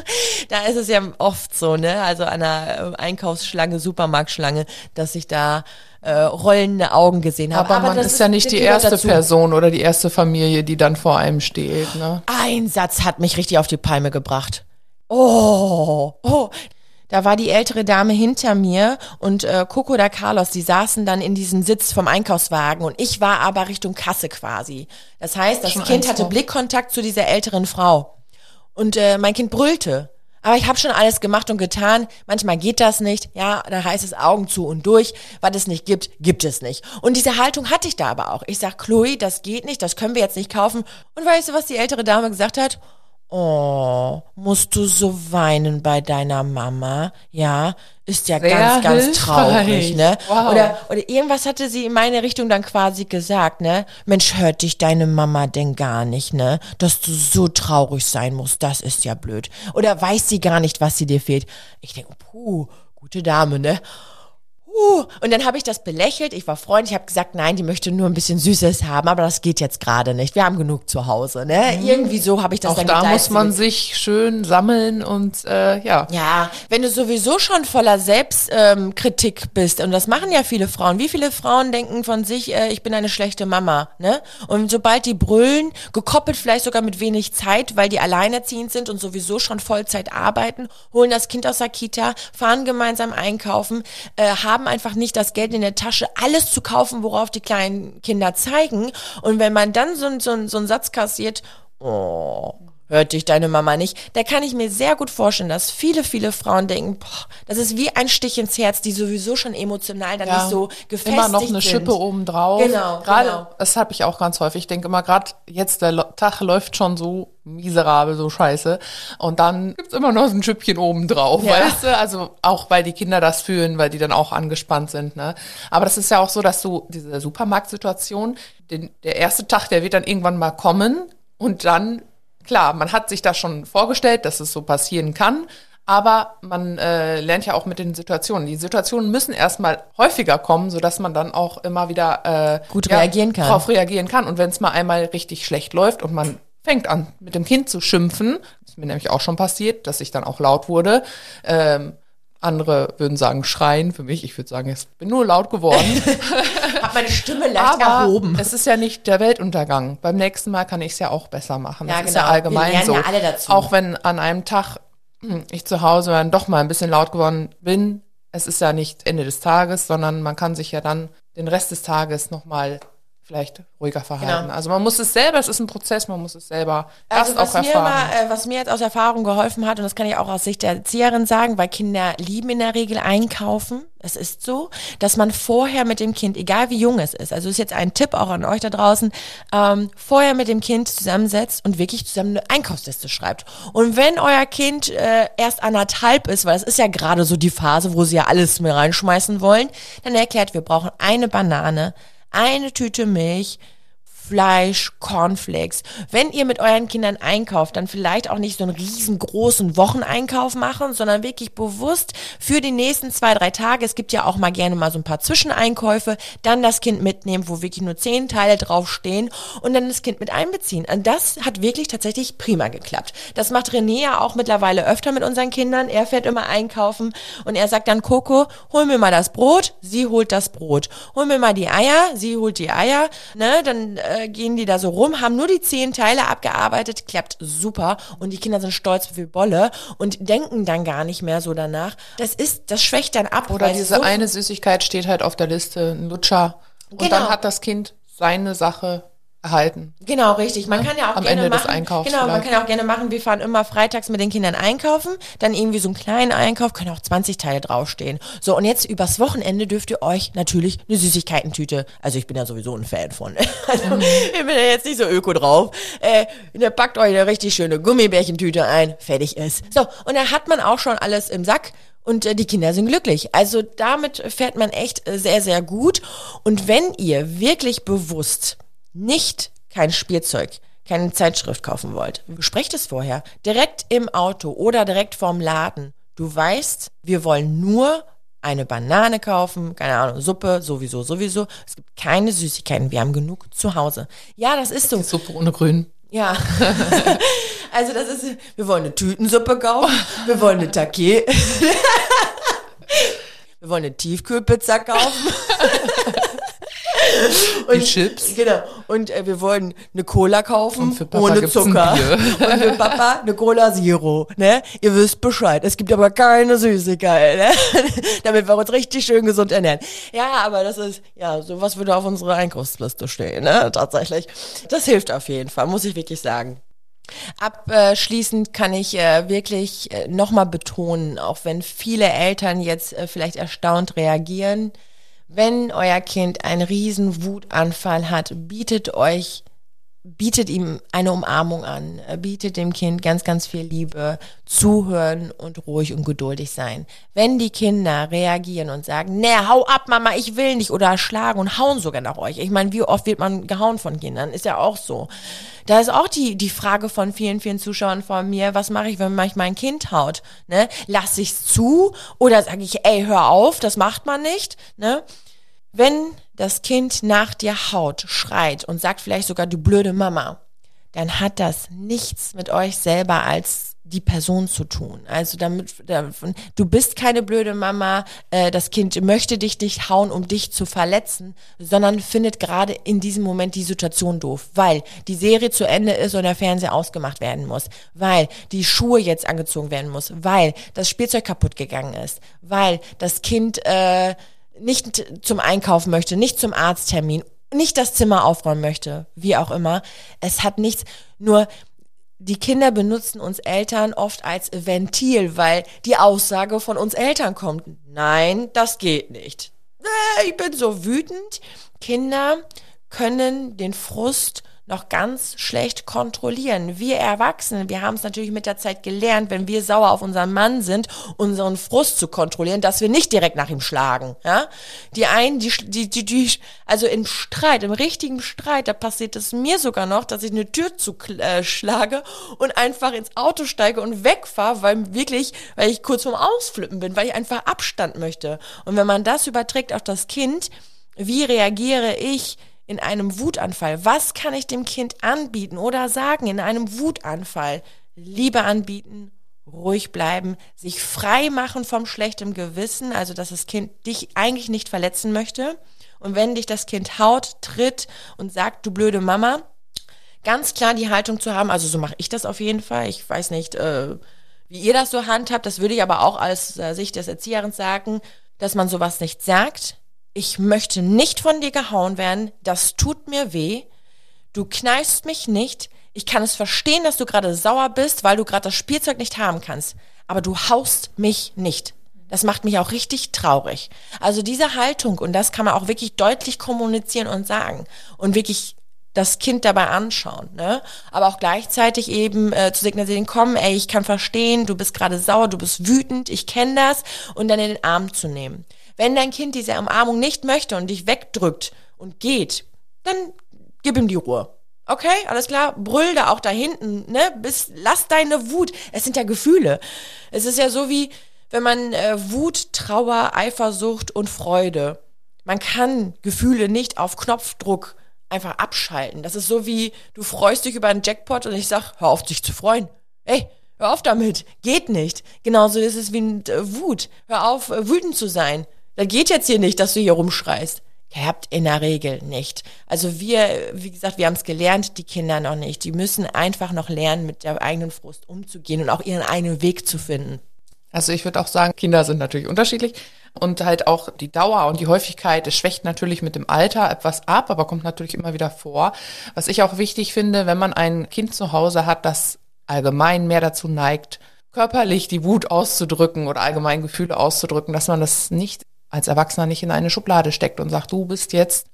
*laughs* da ist es ja oft so, ne? Also an einer äh, Einkaufsschlange, Supermarktschlange, dass ich da äh, rollende Augen gesehen habe. Aber, man das ist ja nicht die erste dazu. Person oder die erste Familie, die dann vor einem steht. Ne? Ein Satz hat mich richtig auf die Palme gebracht. Oh, oh. Da war die ältere Dame hinter mir und äh, Coco oder Carlos, die saßen dann in diesem Sitz vom Einkaufswagen und ich war aber Richtung Kasse quasi. Das heißt, das Schon Kind hatte. Blickkontakt zu dieser älteren Frau. Und äh, mein Kind brüllte. Aber ich habe schon alles gemacht und getan. Manchmal geht das nicht. Ja, da heißt es Augen zu und durch. Was es nicht gibt, gibt es nicht. Und diese Haltung hatte ich da aber auch. Ich sag, Chloe, das geht nicht, das können wir jetzt nicht kaufen. Und weißt du, was die ältere Dame gesagt hat? Oh, musst du so weinen bei deiner Mama? Ja, ist ja Sehr ganz, ganz hilfreich. traurig, ne? Wow. Oder, oder irgendwas hatte sie in meine Richtung dann quasi gesagt, ne? Mensch, hört dich deine Mama denn gar nicht, ne? Dass du so traurig sein musst, das ist ja blöd. Oder weiß sie gar nicht, was sie dir fehlt? Ich denke, puh, gute Dame, ne? Uh, und dann habe ich das belächelt. Ich war freundlich, ich habe gesagt, nein, die möchte nur ein bisschen Süßes haben, aber das geht jetzt gerade nicht. Wir haben genug zu Hause, ne? Irgendwie so habe ich das Mhm. Auch dann da muss man sich schön sammeln und äh, ja. Ja, wenn du sowieso schon voller Selbstkritik ähm, bist, und das machen ja viele Frauen. Wie viele Frauen denken von sich, äh, ich bin eine schlechte Mama, ne? Und sobald die brüllen, gekoppelt vielleicht sogar mit wenig Zeit, weil die alleinerziehend sind und sowieso schon Vollzeit arbeiten, holen das Kind aus der Kita, fahren gemeinsam einkaufen, äh, haben einfach nicht das Geld in der Tasche, alles zu kaufen, worauf die kleinen Kinder zeigen. Und wenn man dann so, so, so einen Satz kassiert, oh, hört dich deine Mama nicht. Da kann ich mir sehr gut vorstellen, dass viele, viele Frauen denken, boah, das ist wie ein Stich ins Herz, die sowieso schon emotional dann nicht so gefestigt immer noch eine sind. Schippe obendrauf. Genau, Gerade, genau. das habe ich auch ganz häufig. Ich denke immer, gerade jetzt der Tag läuft schon so miserabel, so scheiße. Und dann gibt's immer noch so ein Schüppchen obendrauf, Ja. weißt du? Also auch, weil die Kinder das fühlen, weil die dann auch angespannt sind. Ne? Aber das ist ja auch so, dass du diese Supermarktsituation, den, der erste Tag, der wird dann irgendwann mal kommen und dann, klar, man hat sich das schon vorgestellt, dass es so passieren kann. Aber man äh, lernt ja auch mit den Situationen. Die Situationen müssen erstmal häufiger kommen, sodass man dann auch immer wieder äh, Gut reagieren kann. Darauf reagieren kann. Und wenn es mal einmal richtig schlecht läuft und man fängt an, mit dem Kind zu schimpfen, ist mir nämlich auch schon passiert, dass ich dann auch laut wurde. Ähm, andere würden sagen schreien. Für mich, ich würde sagen, ich bin nur laut geworden. *laughs* Hab meine Stimme leicht Aber erhoben. es ist ja nicht der Weltuntergang. Beim nächsten Mal kann ich es ja auch besser machen. Ja, das ist genau. ja allgemein Wir lernen so. ja alle dazu. Auch wenn an einem Tag hm, ich zu Hause dann doch mal ein bisschen laut geworden bin, es ist ja nicht Ende des Tages, sondern man kann sich ja dann den Rest des Tages nochmal vielleicht ruhiger verhalten. Genau. Also man muss es selber, es ist ein Prozess, man muss es selber Also erst was auch mir, erfahren. mal, äh, was mir jetzt aus Erfahrung geholfen hat, und das kann ich auch aus Sicht der Erzieherin sagen, weil Kinder lieben in der Regel einkaufen. Es ist so, dass man vorher mit dem Kind, egal wie jung es ist, also ist jetzt ein Tipp auch an euch da draußen, ähm, vorher mit dem Kind zusammensetzt und wirklich zusammen eine Einkaufsliste schreibt. Und wenn euer Kind äh, erst anderthalb ist, weil es ist ja gerade so die Phase, wo sie ja alles mehr reinschmeißen wollen, dann erklärt, wir brauchen eine Banane, eine Tüte Milch, Fleisch, Cornflakes. Wenn ihr mit euren Kindern einkauft, dann vielleicht auch nicht so einen riesengroßen Wocheneinkauf machen, sondern wirklich bewusst für die nächsten zwei, drei Tage. Es gibt ja auch mal gerne mal so ein paar Zwischeneinkäufe, dann das Kind mitnehmen, wo wirklich nur zehn Teile draufstehen und dann das Kind mit einbeziehen. Und das hat wirklich tatsächlich prima geklappt. Das macht René ja auch mittlerweile öfter mit unseren Kindern. Er fährt immer einkaufen und er sagt dann, Coco, hol mir mal das Brot, sie holt das Brot. Hol mir mal die Eier, sie holt die Eier, ne, dann äh, gehen die da so rum, haben nur die zehn Teile abgearbeitet, klappt super und die Kinder sind stolz wie Bolle und denken dann gar nicht mehr so danach. Das ist, das schwächt dann ab. Oder diese so eine Süßigkeit steht halt auf der Liste, ein Lutscher. Und Genau. dann hat das Kind seine Sache erhalten. Genau, richtig. Man kann ja auch Am gerne Ende des machen. Einkaufs Genau, man kann ja auch gerne machen. Wir fahren immer freitags mit den Kindern einkaufen, dann irgendwie so einen kleinen Einkauf, können auch 20 Teile draufstehen. So, und jetzt übers Wochenende dürft ihr euch natürlich eine Süßigkeitentüte, also ich bin ja sowieso ein Fan von, *laughs* also Mhm. ich bin ja jetzt nicht so öko drauf, äh, ihr packt euch eine richtig schöne Gummibärchentüte ein, fertig ist. So, und dann hat man auch schon alles im Sack. Und äh, die Kinder sind glücklich. Also damit fährt man echt äh, sehr, sehr gut. Und wenn ihr wirklich bewusst nicht kein Spielzeug, keine Zeitschrift kaufen wollt, besprecht es vorher. Direkt im Auto oder direkt vorm Laden. Du weißt, wir wollen nur eine Banane kaufen, keine Ahnung, Suppe, sowieso, sowieso. Es gibt keine Süßigkeiten, wir haben genug zu Hause. Ja, das ist so. Suppe ohne Grün. Ja. *laughs* also das ist, wir wollen eine Tütensuppe kaufen, wir wollen eine Take. *laughs* wir wollen eine Tiefkühlpizza kaufen. *laughs* *laughs* Die Chips. Genau. Und äh, wir wollen eine Cola kaufen Und ohne Zucker. *laughs* Und für Papa eine Cola Zero. Ne? Ihr wisst Bescheid. Es gibt aber keine Süßigkeit. Ne? *laughs* Damit wir uns richtig schön gesund ernähren. Ja, aber das ist, ja, sowas würde auf unserer Einkaufsliste stehen. Ne? Tatsächlich. Das hilft auf jeden Fall, muss ich wirklich sagen. Abschließend kann ich äh, wirklich äh, nochmal betonen, auch wenn viele Eltern jetzt äh, vielleicht erstaunt reagieren, wenn euer Kind einen riesen Wutanfall hat, bietet euch bietet ihm eine Umarmung an, bietet dem Kind ganz, ganz viel Liebe, zuhören und ruhig und geduldig sein. Wenn die Kinder reagieren und sagen, nee, hau ab, Mama, ich will nicht, oder schlagen und hauen sogar nach euch. Ich meine, wie oft wird man gehauen von Kindern? Ist ja auch so. Da ist auch die, die Frage von vielen, vielen Zuschauern von mir, was mache ich, wenn mich mein Kind haut? Ne? Lass ich's zu oder sage ich, ey, hör auf, das macht man nicht? Ne? Wenn das Kind nach dir haut, schreit und sagt vielleicht sogar, du blöde Mama, dann hat das nichts mit euch selber als die Person zu tun. Also damit, du bist keine blöde Mama, äh, das Kind möchte dich nicht hauen, um dich zu verletzen, sondern findet gerade in diesem Moment die Situation doof, weil die Serie zu Ende ist und der Fernseher ausgemacht werden muss, weil die Schuhe jetzt angezogen werden muss, weil das Spielzeug kaputt gegangen ist, weil das Kind äh, nicht zum Einkaufen möchte, nicht zum Arzttermin, nicht das Zimmer aufräumen möchte, wie auch immer. Es hat nichts, nur die Kinder benutzen uns Eltern oft als Ventil, weil die Aussage von uns Eltern kommt. Nein, das geht nicht. Ich bin so wütend. Kinder können den Frust noch ganz schlecht kontrollieren. Wir Erwachsenen, wir haben es natürlich mit der Zeit gelernt, wenn wir sauer auf unseren Mann sind, unseren Frust zu kontrollieren, dass wir nicht direkt nach ihm schlagen. Ja? Die einen, die, die, die, die, also im Streit, im richtigen Streit, da passiert es mir sogar noch, dass ich eine Tür zuschlage äh, und einfach ins Auto steige und wegfahre, weil wirklich, weil ich kurz vorm Ausflippen bin, weil ich einfach Abstand möchte. Und wenn man das überträgt auf das Kind, wie reagiere ich in einem Wutanfall? Was kann ich dem Kind anbieten oder sagen in einem Wutanfall? Liebe anbieten, ruhig bleiben, sich frei machen vom schlechten Gewissen, also dass das Kind dich eigentlich nicht verletzen möchte. Und wenn dich das Kind haut, tritt und sagt, du blöde Mama, ganz klar die Haltung zu haben, also so mache ich das auf jeden Fall. Ich weiß nicht, äh, wie ihr das so handhabt, das würde ich aber auch aus äh, Sicht des Erziehers sagen, dass man sowas nicht sagt, ich möchte nicht von dir gehauen werden, das tut mir weh, du kneifst mich nicht, ich kann es verstehen, dass du gerade sauer bist, weil du gerade das Spielzeug nicht haben kannst, aber du haust mich nicht. Das macht mich auch richtig traurig. Also diese Haltung, und das kann man auch wirklich deutlich kommunizieren und sagen und wirklich das Kind dabei anschauen, ne? Aber auch gleichzeitig eben äh, zu signalisieren, komm, ey, ich kann verstehen, du bist gerade sauer, du bist wütend, ich kenne das und dann in den Arm zu nehmen. Wenn dein Kind diese Umarmung nicht möchte und dich wegdrückt und geht, dann gib ihm die Ruhe. Okay, alles klar, brüll da auch da hinten, ne? Bis, lass deine Wut. Es sind ja Gefühle. Es ist ja so wie, wenn man äh, Wut, Trauer, Eifersucht und Freude. Man kann Gefühle nicht auf Knopfdruck einfach abschalten. Das ist so wie, du freust dich über einen Jackpot und ich sag, hör auf dich zu freuen. Ey, hör auf damit. Geht nicht. Genauso ist es wie mit äh, Wut. Hör auf, äh, wütend zu sein. Das geht jetzt hier nicht, dass du hier rumschreist. Ihr habt in der Regel nicht. Also wir, wie gesagt, wir haben es gelernt, die Kinder noch nicht. Die müssen einfach noch lernen, mit der eigenen Frust umzugehen und auch ihren eigenen Weg zu finden. Also ich würde auch sagen, Kinder sind natürlich unterschiedlich und halt auch die Dauer und die Häufigkeit, es schwächt natürlich mit dem Alter etwas ab, aber kommt natürlich immer wieder vor. Was ich auch wichtig finde, wenn man ein Kind zu Hause hat, das allgemein mehr dazu neigt, körperlich die Wut auszudrücken oder allgemein Gefühle auszudrücken, dass man das nicht als Erwachsener nicht in eine Schublade steckt und sagt, du bist jetzt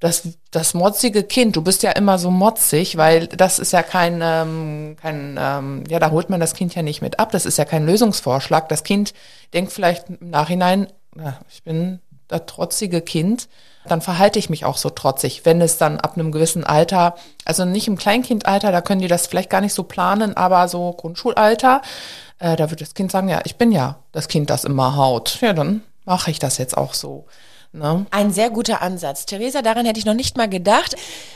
das, das motzige Kind, du bist ja immer so motzig, weil das ist ja kein, ähm, kein ähm, ja, da holt man das Kind ja nicht mit ab, das ist ja kein Lösungsvorschlag. Das Kind denkt vielleicht im Nachhinein, na, ich bin das trotzige Kind, dann verhalte ich mich auch so trotzig. Wenn es dann ab einem gewissen Alter, also nicht im Kleinkindalter, da können die das vielleicht gar nicht so planen, aber so Grundschulalter, äh, da wird das Kind sagen, ja, ich bin ja das Kind, das immer haut. Ja, dann mache ich das jetzt auch so. Ne? Ein sehr guter Ansatz. Theresa, daran hätte ich noch nicht mal gedacht.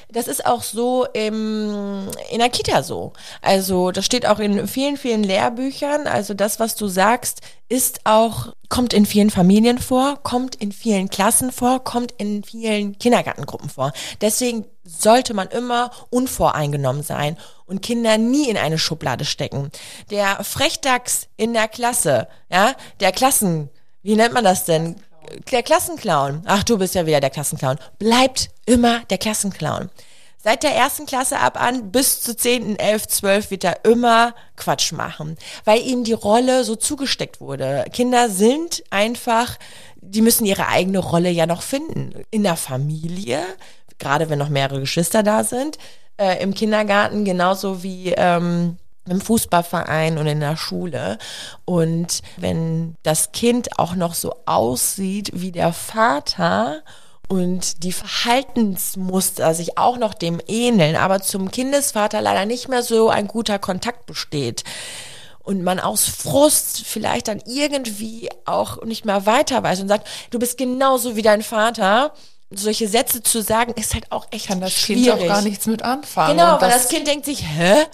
Das ist auch so im, in der Kita so. Also das steht auch in vielen, vielen Lehrbüchern. Also das, was du sagst, ist auch, kommt in vielen Familien vor, kommt in vielen Klassen vor, kommt in vielen Kindergartengruppen vor. Deswegen sollte man immer unvoreingenommen sein und Kinder nie in eine Schublade stecken. Der Frechdachs in der Klasse, ja, der Klassen wie nennt man das denn? Der Klassenclown. Ach, du bist ja wieder der Klassenclown. Bleibt immer der Klassenclown. Seit der ersten Klasse ab an bis zu 10., 11., 12 wird er immer Quatsch machen, weil ihm die Rolle so zugesteckt wurde. Kinder sind einfach, die müssen ihre eigene Rolle ja noch finden. In der Familie, gerade wenn noch mehrere Geschwister da sind, äh, im Kindergarten genauso wie ähm, im Fußballverein und in der Schule. Und wenn das Kind auch noch so aussieht wie der Vater und die Verhaltensmuster sich auch noch dem ähneln, aber zum Kindesvater leider nicht mehr so ein guter Kontakt besteht und man aus Frust vielleicht dann irgendwie auch nicht mehr weiter weiß und sagt, du bist genauso wie dein Vater, solche Sätze zu sagen, ist halt auch echt Kann das schwierig. Kind auch gar nichts mit anfangen. Genau, weil das Kind denkt sich, hä?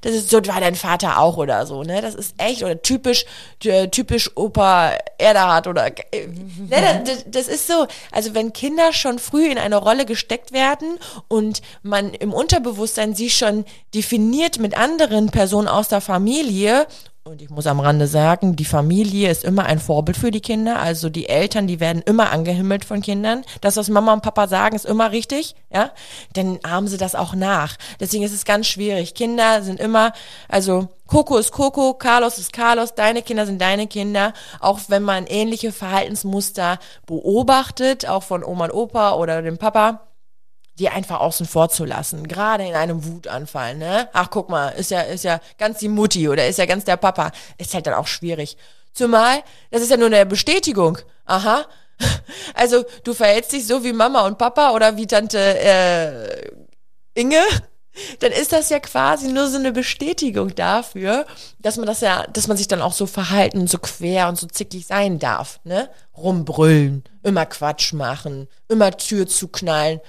Das ist so war dein Vater auch oder so, ne? Das ist echt oder typisch äh, typisch Opa Erderhard oder äh, ne, das, das ist so. Also wenn Kinder schon früh in eine Rolle gesteckt werden und man im Unterbewusstsein sie schon definiert mit anderen Personen aus der Familie und ich muss am Rande sagen, die Familie ist immer ein Vorbild für die Kinder. Also die Eltern, die werden immer angehimmelt von Kindern. Das, was Mama und Papa sagen, ist immer richtig, ja. Dann ahmen sie das auch nach. Deswegen ist es ganz schwierig. Kinder sind immer, also Coco ist Coco, Carlos ist Carlos, deine Kinder sind deine Kinder. Auch wenn man ähnliche Verhaltensmuster beobachtet, auch von Oma und Opa oder dem Papa die einfach außen vor zu lassen, gerade in einem Wutanfall, ne? Ach, guck mal, ist ja, ist ja ganz die Mutti oder ist ja ganz der Papa. Ist halt dann auch schwierig. Zumal, das ist ja nur eine Bestätigung. Aha. *laughs* Also, du verhältst dich so wie Mama und Papa oder wie Tante äh, Inge, dann ist das ja quasi nur so eine Bestätigung dafür, dass man das ja, dass man sich dann auch so verhalten und so quer und so zickig sein darf, ne? Rumbrüllen, immer Quatsch machen, immer Tür zuknallen.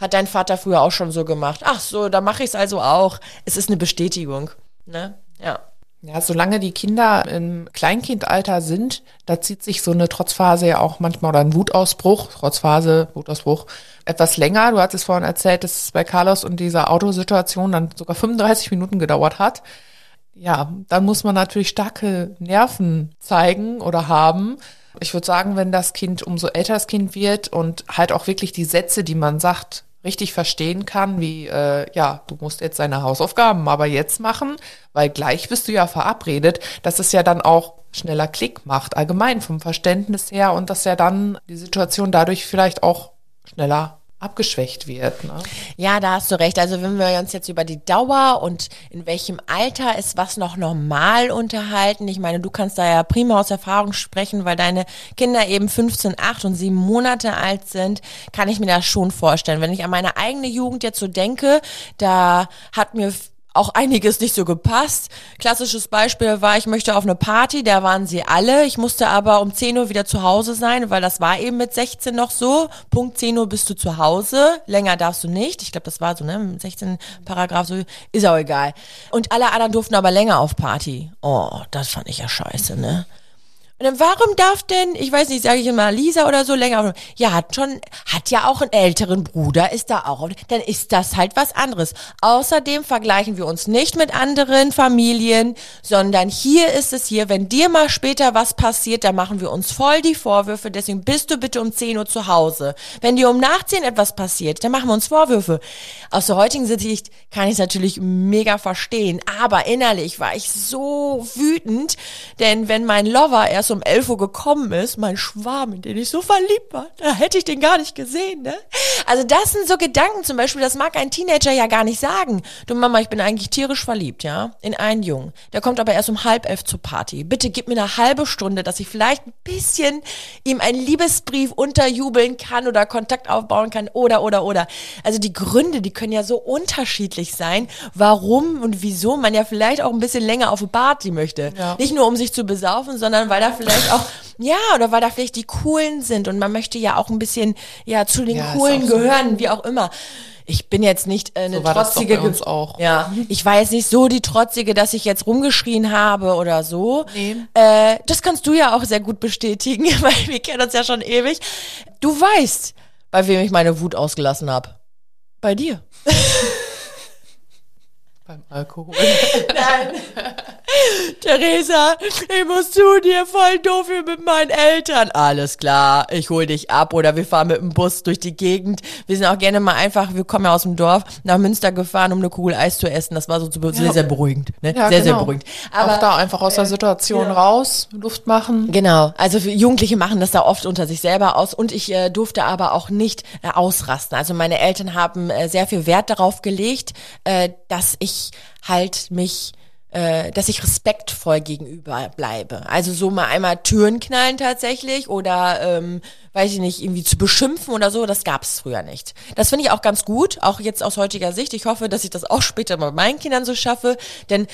Hat dein Vater früher auch schon so gemacht? Ach so, da mache ich es also auch. Es ist eine Bestätigung. Ne? Ja. Ja, solange die Kinder im Kleinkindalter sind, da zieht sich so eine Trotzphase ja auch manchmal oder ein Wutausbruch, Trotzphase, Wutausbruch, etwas länger. Du hattest vorhin erzählt, dass es bei Carlos und dieser Autosituation dann sogar 35 Minuten gedauert hat. Ja, dann muss man natürlich starke Nerven zeigen oder haben. Ich würde sagen, wenn das Kind, umso älter das Kind wird und halt auch wirklich die Sätze, die man sagt, richtig verstehen kann, wie, äh, ja, du musst jetzt deine Hausaufgaben aber jetzt machen, weil gleich bist du ja verabredet, dass es ja dann auch schneller Klick macht, allgemein vom Verständnis her und dass ja dann die Situation dadurch vielleicht auch schneller abgeschwächt wird. Ne? Ja, da hast du recht. Also wenn wir uns jetzt über die Dauer und in welchem Alter ist was noch normal unterhalten, ich meine, du kannst da ja prima aus Erfahrung sprechen, weil deine Kinder eben 15, 8 und 7 Monate alt sind, kann ich mir das schon vorstellen. Wenn ich an meine eigene Jugend jetzt so denke, da hat mir auch einiges nicht so gepasst. Klassisches Beispiel war, ich möchte auf eine Party, da waren sie alle. Ich musste aber um 10 Uhr wieder zu Hause sein, weil das war eben mit 16 noch so. Punkt 10 Uhr bist du zu Hause, länger darfst du nicht. Ich glaube, das war so, ne? 16 Paragraph, so ist auch egal. Und alle anderen durften aber länger auf Party. Oh, das fand ich ja scheiße, ne? Und dann, warum darf denn, ich weiß nicht, sage ich immer Lisa oder so länger, ja, hat schon, hat ja auch einen älteren Bruder, ist da auch, dann ist das halt was anderes. Außerdem vergleichen wir uns nicht mit anderen Familien, sondern hier ist es hier, wenn dir mal später was passiert, dann machen wir uns voll die Vorwürfe, deswegen bist du bitte um 10 Uhr zu Hause. Wenn dir um nach 10 etwas passiert, dann machen wir uns Vorwürfe. Aus der heutigen Sicht kann ich es natürlich mega verstehen, aber innerlich war ich so wütend, denn wenn mein Lover erst um 11 Uhr gekommen ist, mein Schwarm, in den ich so verliebt war, da hätte ich den gar nicht gesehen, ne? Also das sind so Gedanken zum Beispiel, das mag ein Teenager ja gar nicht sagen. Du Mama, ich bin eigentlich tierisch verliebt, ja, in einen Jungen. Der kommt aber erst um halb elf zur Party. Bitte gib mir eine halbe Stunde, dass ich vielleicht ein bisschen ihm einen Liebesbrief unterjubeln kann oder Kontakt aufbauen kann oder, oder, oder. Also die Gründe, die können ja so unterschiedlich sein, warum und wieso man ja vielleicht auch ein bisschen länger auf eine Party möchte. Ja. Nicht nur um sich zu besaufen, sondern weil da vielleicht auch, ja, oder weil da vielleicht die Coolen sind und man möchte ja auch ein bisschen, ja, zu den Ja, Coolen auch so. gehören, wie auch immer. Ich bin jetzt nicht äh, eine So war das trotzige bei uns auch. Ja, ich war jetzt nicht so die trotzige, dass ich jetzt rumgeschrien habe oder so. Nee. Äh, das kannst du ja auch sehr gut bestätigen, *laughs* weil wir kennen uns ja schon ewig. Du weißt, bei wem ich meine Wut ausgelassen habe. Bei dir. Beim Alkohol. *laughs* Nein. *laughs* *laughs* Theresa, ich muss zu dir, voll doof hier mit meinen Eltern. Alles klar, ich hol dich ab oder wir fahren mit dem Bus durch die Gegend. Wir sind auch gerne mal einfach, wir kommen ja aus dem Dorf, nach Münster gefahren, um eine Kugel Eis zu essen. Das war so sehr, sehr beruhigend. Ne? Ja, sehr, sehr genau. beruhigend. Aber auch da einfach aus der Situation raus, Luft machen. Genau, also Jugendliche machen das da oft unter sich selber aus und ich äh, durfte aber auch nicht äh, ausrasten. Also meine Eltern haben äh, sehr viel Wert darauf gelegt, äh, dass ich halt mich äh, dass ich respektvoll gegenüber bleibe. Also so mal einmal Türen knallen tatsächlich oder ähm, weiß ich nicht, irgendwie zu beschimpfen oder so, das gab es früher nicht. Das finde ich auch ganz gut, auch jetzt aus heutiger Sicht. Ich hoffe, dass ich das auch später mit meinen Kindern so schaffe, denn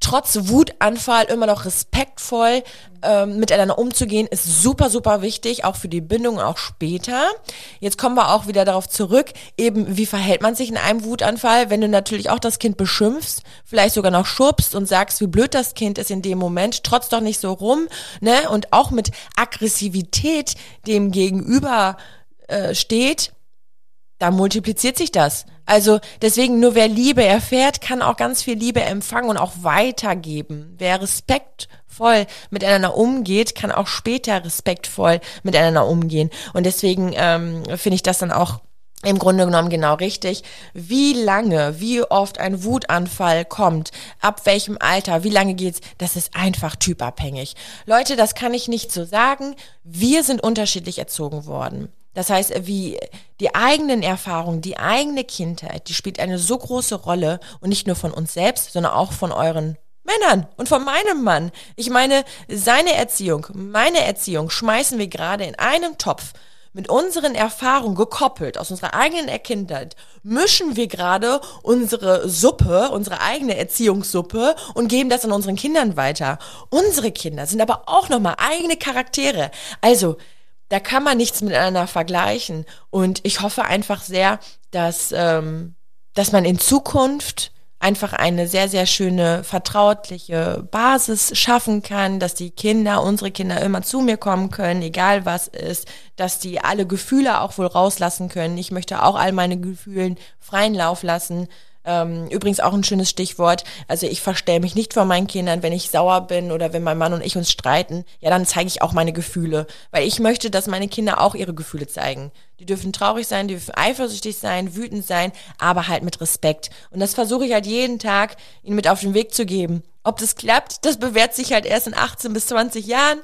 trotz Wutanfall immer noch respektvoll ähm, miteinander umzugehen, ist super, super wichtig, auch für die Bindung, auch später. Jetzt kommen wir auch wieder darauf zurück, eben wie verhält man sich in einem Wutanfall, wenn du natürlich auch das Kind beschimpfst, vielleicht sogar noch schubst und sagst, wie blöd das Kind ist in dem Moment, trotz doch nicht so rum, ne, und auch mit Aggressivität dem gegenüber äh, steht, da multipliziert sich das. Also deswegen nur wer Liebe erfährt, kann auch ganz viel Liebe empfangen und auch weitergeben. Wer respektvoll miteinander umgeht, kann auch später respektvoll miteinander umgehen. Und deswegen ähm, finde ich das dann auch im Grunde genommen genau richtig. Wie lange, wie oft ein Wutanfall kommt, ab welchem Alter, wie lange geht's, das ist einfach typabhängig. Leute, das kann ich nicht so sagen. Wir sind unterschiedlich erzogen worden. Das heißt, wie die eigenen Erfahrungen, die eigene Kindheit, die spielt eine so große Rolle und nicht nur von uns selbst, sondern auch von euren Männern und von meinem Mann. Ich meine, seine Erziehung, meine Erziehung schmeißen wir gerade in einem Topf mit unseren Erfahrungen gekoppelt aus unserer eigenen Kindheit, mischen wir gerade unsere Suppe, unsere eigene Erziehungssuppe und geben das an unseren Kindern weiter. Unsere Kinder sind aber auch nochmal eigene Charaktere. Also, da kann man nichts miteinander vergleichen. Und ich hoffe einfach sehr, dass, ähm, dass man in Zukunft einfach eine sehr, sehr schöne, vertrautliche Basis schaffen kann, dass die Kinder, unsere Kinder immer zu mir kommen können, egal was ist, dass die alle Gefühle auch wohl rauslassen können. Ich möchte auch all meine Gefühlen freien Lauf lassen. Ähm, übrigens auch ein schönes Stichwort. Also ich verstelle mich nicht vor meinen Kindern, wenn ich sauer bin oder wenn mein Mann und ich uns streiten. Ja, dann zeige ich auch meine Gefühle. Weil ich möchte, dass meine Kinder auch ihre Gefühle zeigen. Die dürfen traurig sein, die dürfen eifersüchtig sein, wütend sein, aber halt mit Respekt. Und das versuche ich halt jeden Tag, ihnen mit auf den Weg zu geben. Ob das klappt, das bewährt sich halt erst in 18 bis 20 Jahren,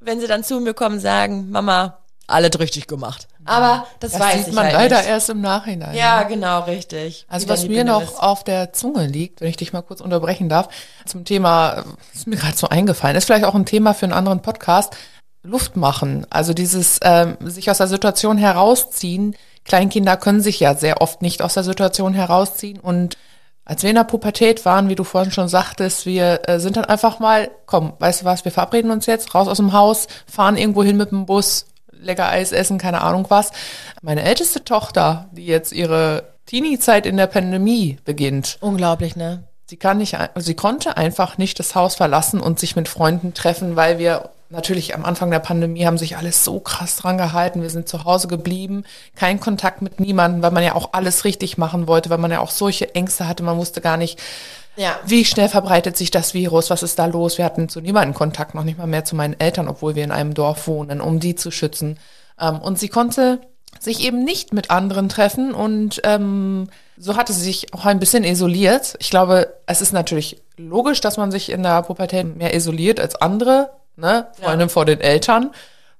wenn sie dann zu mir kommen und sagen, Mama, alles richtig gemacht. Aber das, Das weiß sieht ich man halt leider nicht. erst im Nachhinein. Ja, ne? genau, richtig. Also Wie was mir noch ist. auf der Zunge liegt, wenn ich dich mal kurz unterbrechen darf, zum Thema, ist mir gerade so eingefallen, ist vielleicht auch ein Thema für einen anderen Podcast, Luft machen. Also dieses ähm, sich aus der Situation herausziehen. Kleinkinder können sich ja sehr oft nicht aus der Situation herausziehen und als wir in der Pubertät waren, wie du vorhin schon sagtest, wir äh, sind dann einfach mal, komm, weißt du was, wir verabreden uns jetzt, raus aus dem Haus, fahren irgendwo hin mit dem Bus, lecker Eis essen, keine Ahnung was. Meine älteste Tochter, die jetzt ihre Teenie-Zeit in der Pandemie beginnt, Unglaublich, ne? sie kann nicht, sie konnte einfach nicht das Haus verlassen und sich mit Freunden treffen, weil wir natürlich am Anfang der Pandemie haben sich alles so krass dran gehalten. Wir sind zu Hause geblieben, kein Kontakt mit niemandem, weil man ja auch alles richtig machen wollte, weil man ja auch solche Ängste hatte. Man wusste gar nicht, Ja. wie schnell verbreitet sich das Virus, was ist da los? Wir hatten zu niemandem Kontakt, noch nicht mal mehr zu meinen Eltern, obwohl wir in einem Dorf wohnen, um die zu schützen. Ähm, und sie konnte sich eben nicht mit anderen treffen und ähm, so hatte sie sich auch ein bisschen isoliert. Ich glaube, es ist natürlich logisch, dass man sich in der Pubertät mehr isoliert als andere, ne? Vor allem vor den Eltern.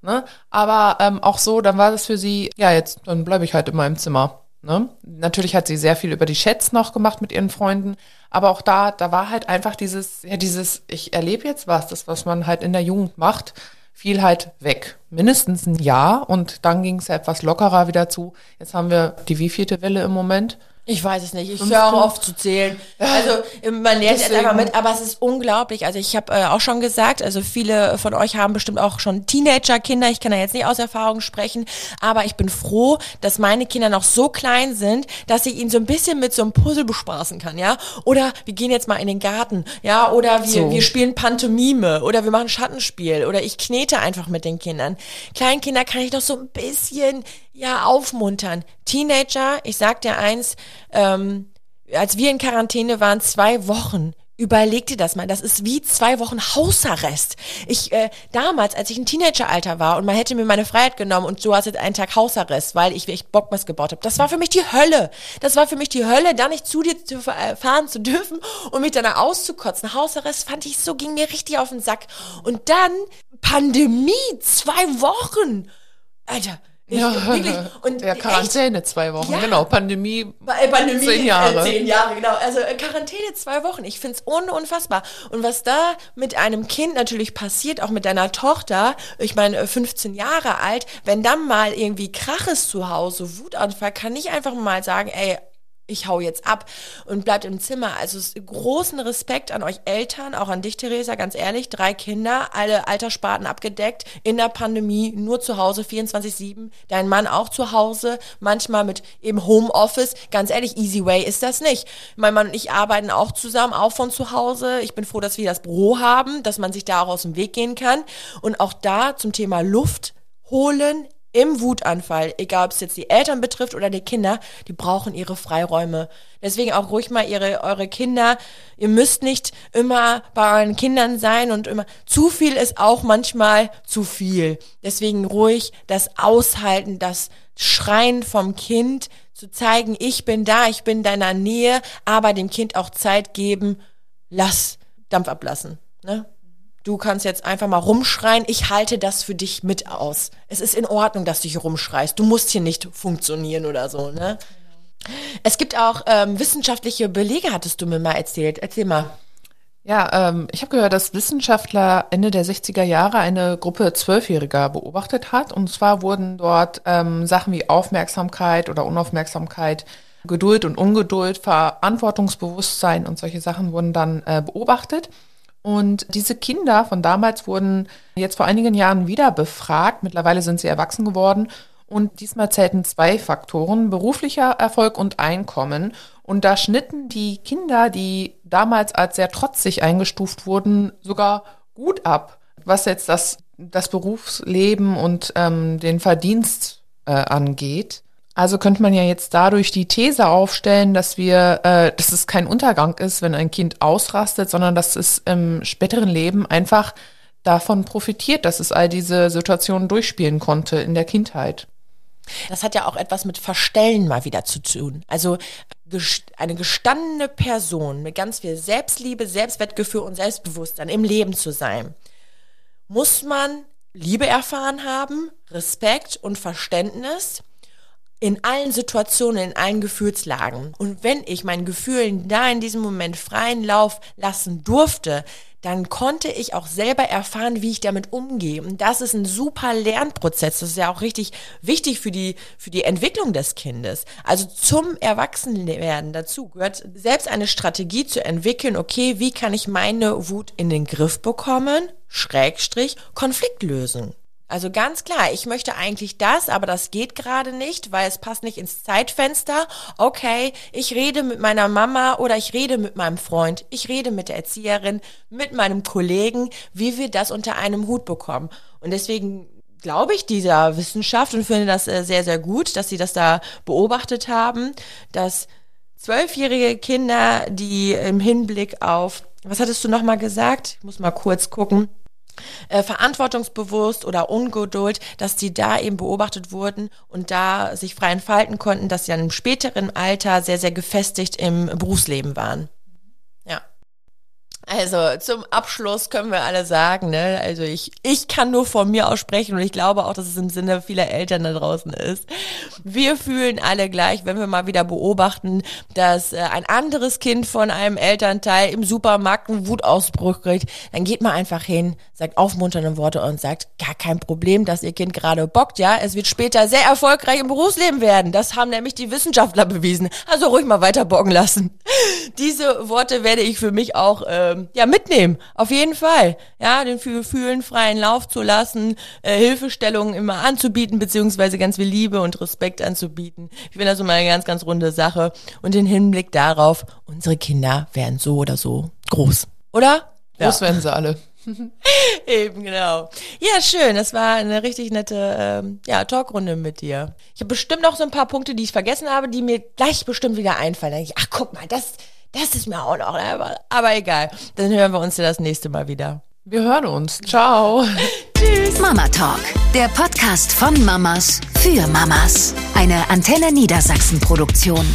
Ne? Aber ähm, auch so, dann war das für sie, ja, jetzt, dann bleibe ich halt in meinem Zimmer. Ne? Natürlich hat sie sehr viel über die Chats noch gemacht mit ihren Freunden, aber auch da, da war halt einfach dieses, ja, dieses, ich erlebe jetzt was, das, was man halt in der Jugend macht, fiel halt weg. Mindestens ein Jahr und dann ging es ja etwas lockerer wieder zu. Jetzt haben wir die wievielte Welle im Moment? Ich weiß es nicht. Ich höre auch auf zu zählen. Also man lernt jetzt Deswegen. einfach mit, aber es ist unglaublich. Also ich habe äh, auch schon gesagt, also viele von euch haben bestimmt auch schon Teenager-Kinder. Ich kann da jetzt nicht aus Erfahrung sprechen, aber ich bin froh, dass meine Kinder noch so klein sind, dass ich ihnen so ein bisschen mit so einem Puzzle bespaßen kann, ja? Oder wir gehen jetzt mal in den Garten, ja? Oder wir, So. wir spielen Pantomime oder wir machen Schattenspiel oder ich knete einfach mit den Kindern. Kleinkinder kann ich doch so ein bisschen ja aufmuntern. Teenager, ich sag dir eins, ähm, als wir in Quarantäne waren, zwei Wochen Überleg dir das mal. Das ist wie zwei Wochen Hausarrest. Ich äh, damals, als ich ein Teenageralter war und man hätte mir meine Freiheit genommen und du hast jetzt einen Tag Hausarrest, weil ich echt Bockmist gebaut habe. Das war für mich die Hölle. Das war für mich die Hölle, da nicht zu dir zu äh, fahren zu dürfen und mich danach auszukotzen. Hausarrest fand ich so, ging mir richtig auf den Sack. Und dann Pandemie, zwei Wochen. Alter, ich, Ja, wirklich. Und ja, Quarantäne zwei Wochen, Ja. genau. Pandemie, äh, Pandemie, zehn Jahre. Äh, zehn Jahre, genau. Also äh, Quarantäne zwei Wochen. Ich find's un unfassbar. Und was da mit einem Kind natürlich passiert, auch mit deiner Tochter, ich meine, äh, 15 Jahre alt, wenn dann mal irgendwie Krach ist zu Hause, Wutanfall, kann ich einfach mal sagen, ey, ich hau jetzt ab und bleibt im Zimmer. Also großen Respekt an euch Eltern, auch an dich, Theresa, ganz ehrlich. Drei Kinder, alle Alterssparten abgedeckt, in der Pandemie, nur zu Hause, 24-7. Dein Mann auch zu Hause, manchmal mit eben Homeoffice. Ganz ehrlich, easy way ist das nicht. Mein Mann und ich arbeiten auch zusammen, auch von zu Hause. Ich bin froh, dass wir das Büro haben, dass man sich da auch aus dem Weg gehen kann. Und auch da zum Thema Luft holen im Wutanfall, egal ob es jetzt die Eltern betrifft oder die Kinder, die brauchen ihre Freiräume. Deswegen auch ruhig mal ihre, eure Kinder. Ihr müsst nicht immer bei euren Kindern sein und immer, zu viel ist auch manchmal zu viel. Deswegen ruhig das Aushalten, das Schreien vom Kind, zu zeigen, ich bin da, ich bin in deiner Nähe, aber dem Kind auch Zeit geben, lass Dampf ablassen. Ne? Du kannst jetzt einfach mal rumschreien. Ich halte das für dich mit aus. Es ist in Ordnung, dass du hier rumschreist. Du musst hier nicht funktionieren oder so, ne? Es gibt auch ähm, wissenschaftliche Belege, hattest du mir mal erzählt. Erzähl mal. Ja, ähm, ich habe gehört, dass Wissenschaftler Ende der 60er Jahre eine Gruppe Zwölfjähriger beobachtet hat. Und zwar wurden dort ähm, Sachen wie Aufmerksamkeit oder Unaufmerksamkeit, Geduld und Ungeduld, Verantwortungsbewusstsein und solche Sachen wurden dann äh, beobachtet. Und diese Kinder von damals wurden jetzt vor einigen Jahren wieder befragt. Mittlerweile sind sie erwachsen geworden. Und diesmal zählten zwei Faktoren, beruflicher Erfolg und Einkommen. Und da schnitten die Kinder, die damals als sehr trotzig eingestuft wurden, sogar gut ab, was jetzt das, das Berufsleben und ähm, den Verdienst äh, angeht. Also könnte man ja jetzt dadurch die These aufstellen, dass wir, äh, dass es kein Untergang ist, wenn ein Kind ausrastet, sondern dass es im späteren Leben einfach davon profitiert, dass es all diese Situationen durchspielen konnte in der Kindheit. Das hat ja auch etwas mit Verstellen mal wieder zu tun. Also eine gestandene Person mit ganz viel Selbstliebe, Selbstwertgefühl und Selbstbewusstsein im Leben zu sein, muss man Liebe erfahren haben, Respekt und Verständnis in allen Situationen, in allen Gefühlslagen. Und wenn ich meinen Gefühlen da in diesem Moment freien Lauf lassen durfte, dann konnte ich auch selber erfahren, wie ich damit umgehe. Und das ist ein super Lernprozess. Das ist ja auch richtig wichtig für die, für die Entwicklung des Kindes. Also zum Erwachsenwerden dazu gehört selbst eine Strategie zu entwickeln, okay, wie kann ich meine Wut in den Griff bekommen? Schrägstrich, Konfliktlösung. Also ganz klar, ich möchte eigentlich das, aber das geht gerade nicht, weil es passt nicht ins Zeitfenster. Okay, ich rede mit meiner Mama oder ich rede mit meinem Freund, ich rede mit der Erzieherin, mit meinem Kollegen, wie wir das unter einem Hut bekommen. Und deswegen glaube ich dieser Wissenschaft und finde das äh, sehr, sehr gut, dass sie das da beobachtet haben, dass zwölfjährige Kinder, die im Hinblick auf, was hattest du nochmal gesagt? Ich muss mal kurz gucken äh, verantwortungsbewusst oder Ungeduld, dass die da eben beobachtet wurden und da sich frei entfalten konnten, dass sie dann im späteren Alter sehr, sehr gefestigt im Berufsleben waren. Also zum Abschluss können wir alle sagen, ne? Also ich, ich kann nur von mir aussprechen und ich glaube auch, dass es im Sinne vieler Eltern da draußen ist. Wir fühlen alle gleich, wenn wir mal wieder beobachten, dass äh, ein anderes Kind von einem Elternteil im Supermarkt einen Wutausbruch kriegt, dann geht man einfach hin, sagt aufmunternde Worte und sagt, gar kein Problem, dass ihr Kind gerade bockt, ja. Es wird später sehr erfolgreich im Berufsleben werden. Das haben nämlich die Wissenschaftler bewiesen. Also ruhig mal weiter bocken lassen. *laughs* Diese Worte werde ich für mich auch ähm, ja mitnehmen. Auf jeden Fall. Ja, den Fühl- Fühlen freien Lauf zu lassen, äh, Hilfestellungen immer anzubieten, beziehungsweise ganz viel Liebe und Respekt anzubieten. Ich finde das immer eine ganz, ganz runde Sache. Und den Hinblick darauf, unsere Kinder werden so oder so groß. Oder? Groß werden sie alle. *laughs* Eben, genau. Ja, schön. Das war eine richtig nette ähm, ja, Talkrunde mit dir. Ich habe bestimmt noch so ein paar Punkte, die ich vergessen habe, die mir gleich bestimmt wieder einfallen. Ich, ach, guck mal, das, Das ist mir auch noch, aber, aber egal. Dann hören wir uns ja das nächste Mal wieder. Wir hören uns. Ciao. *laughs* Tschüss. Mama Talk, der Podcast von Mamas für Mamas. Eine Antenne Niedersachsen Produktion.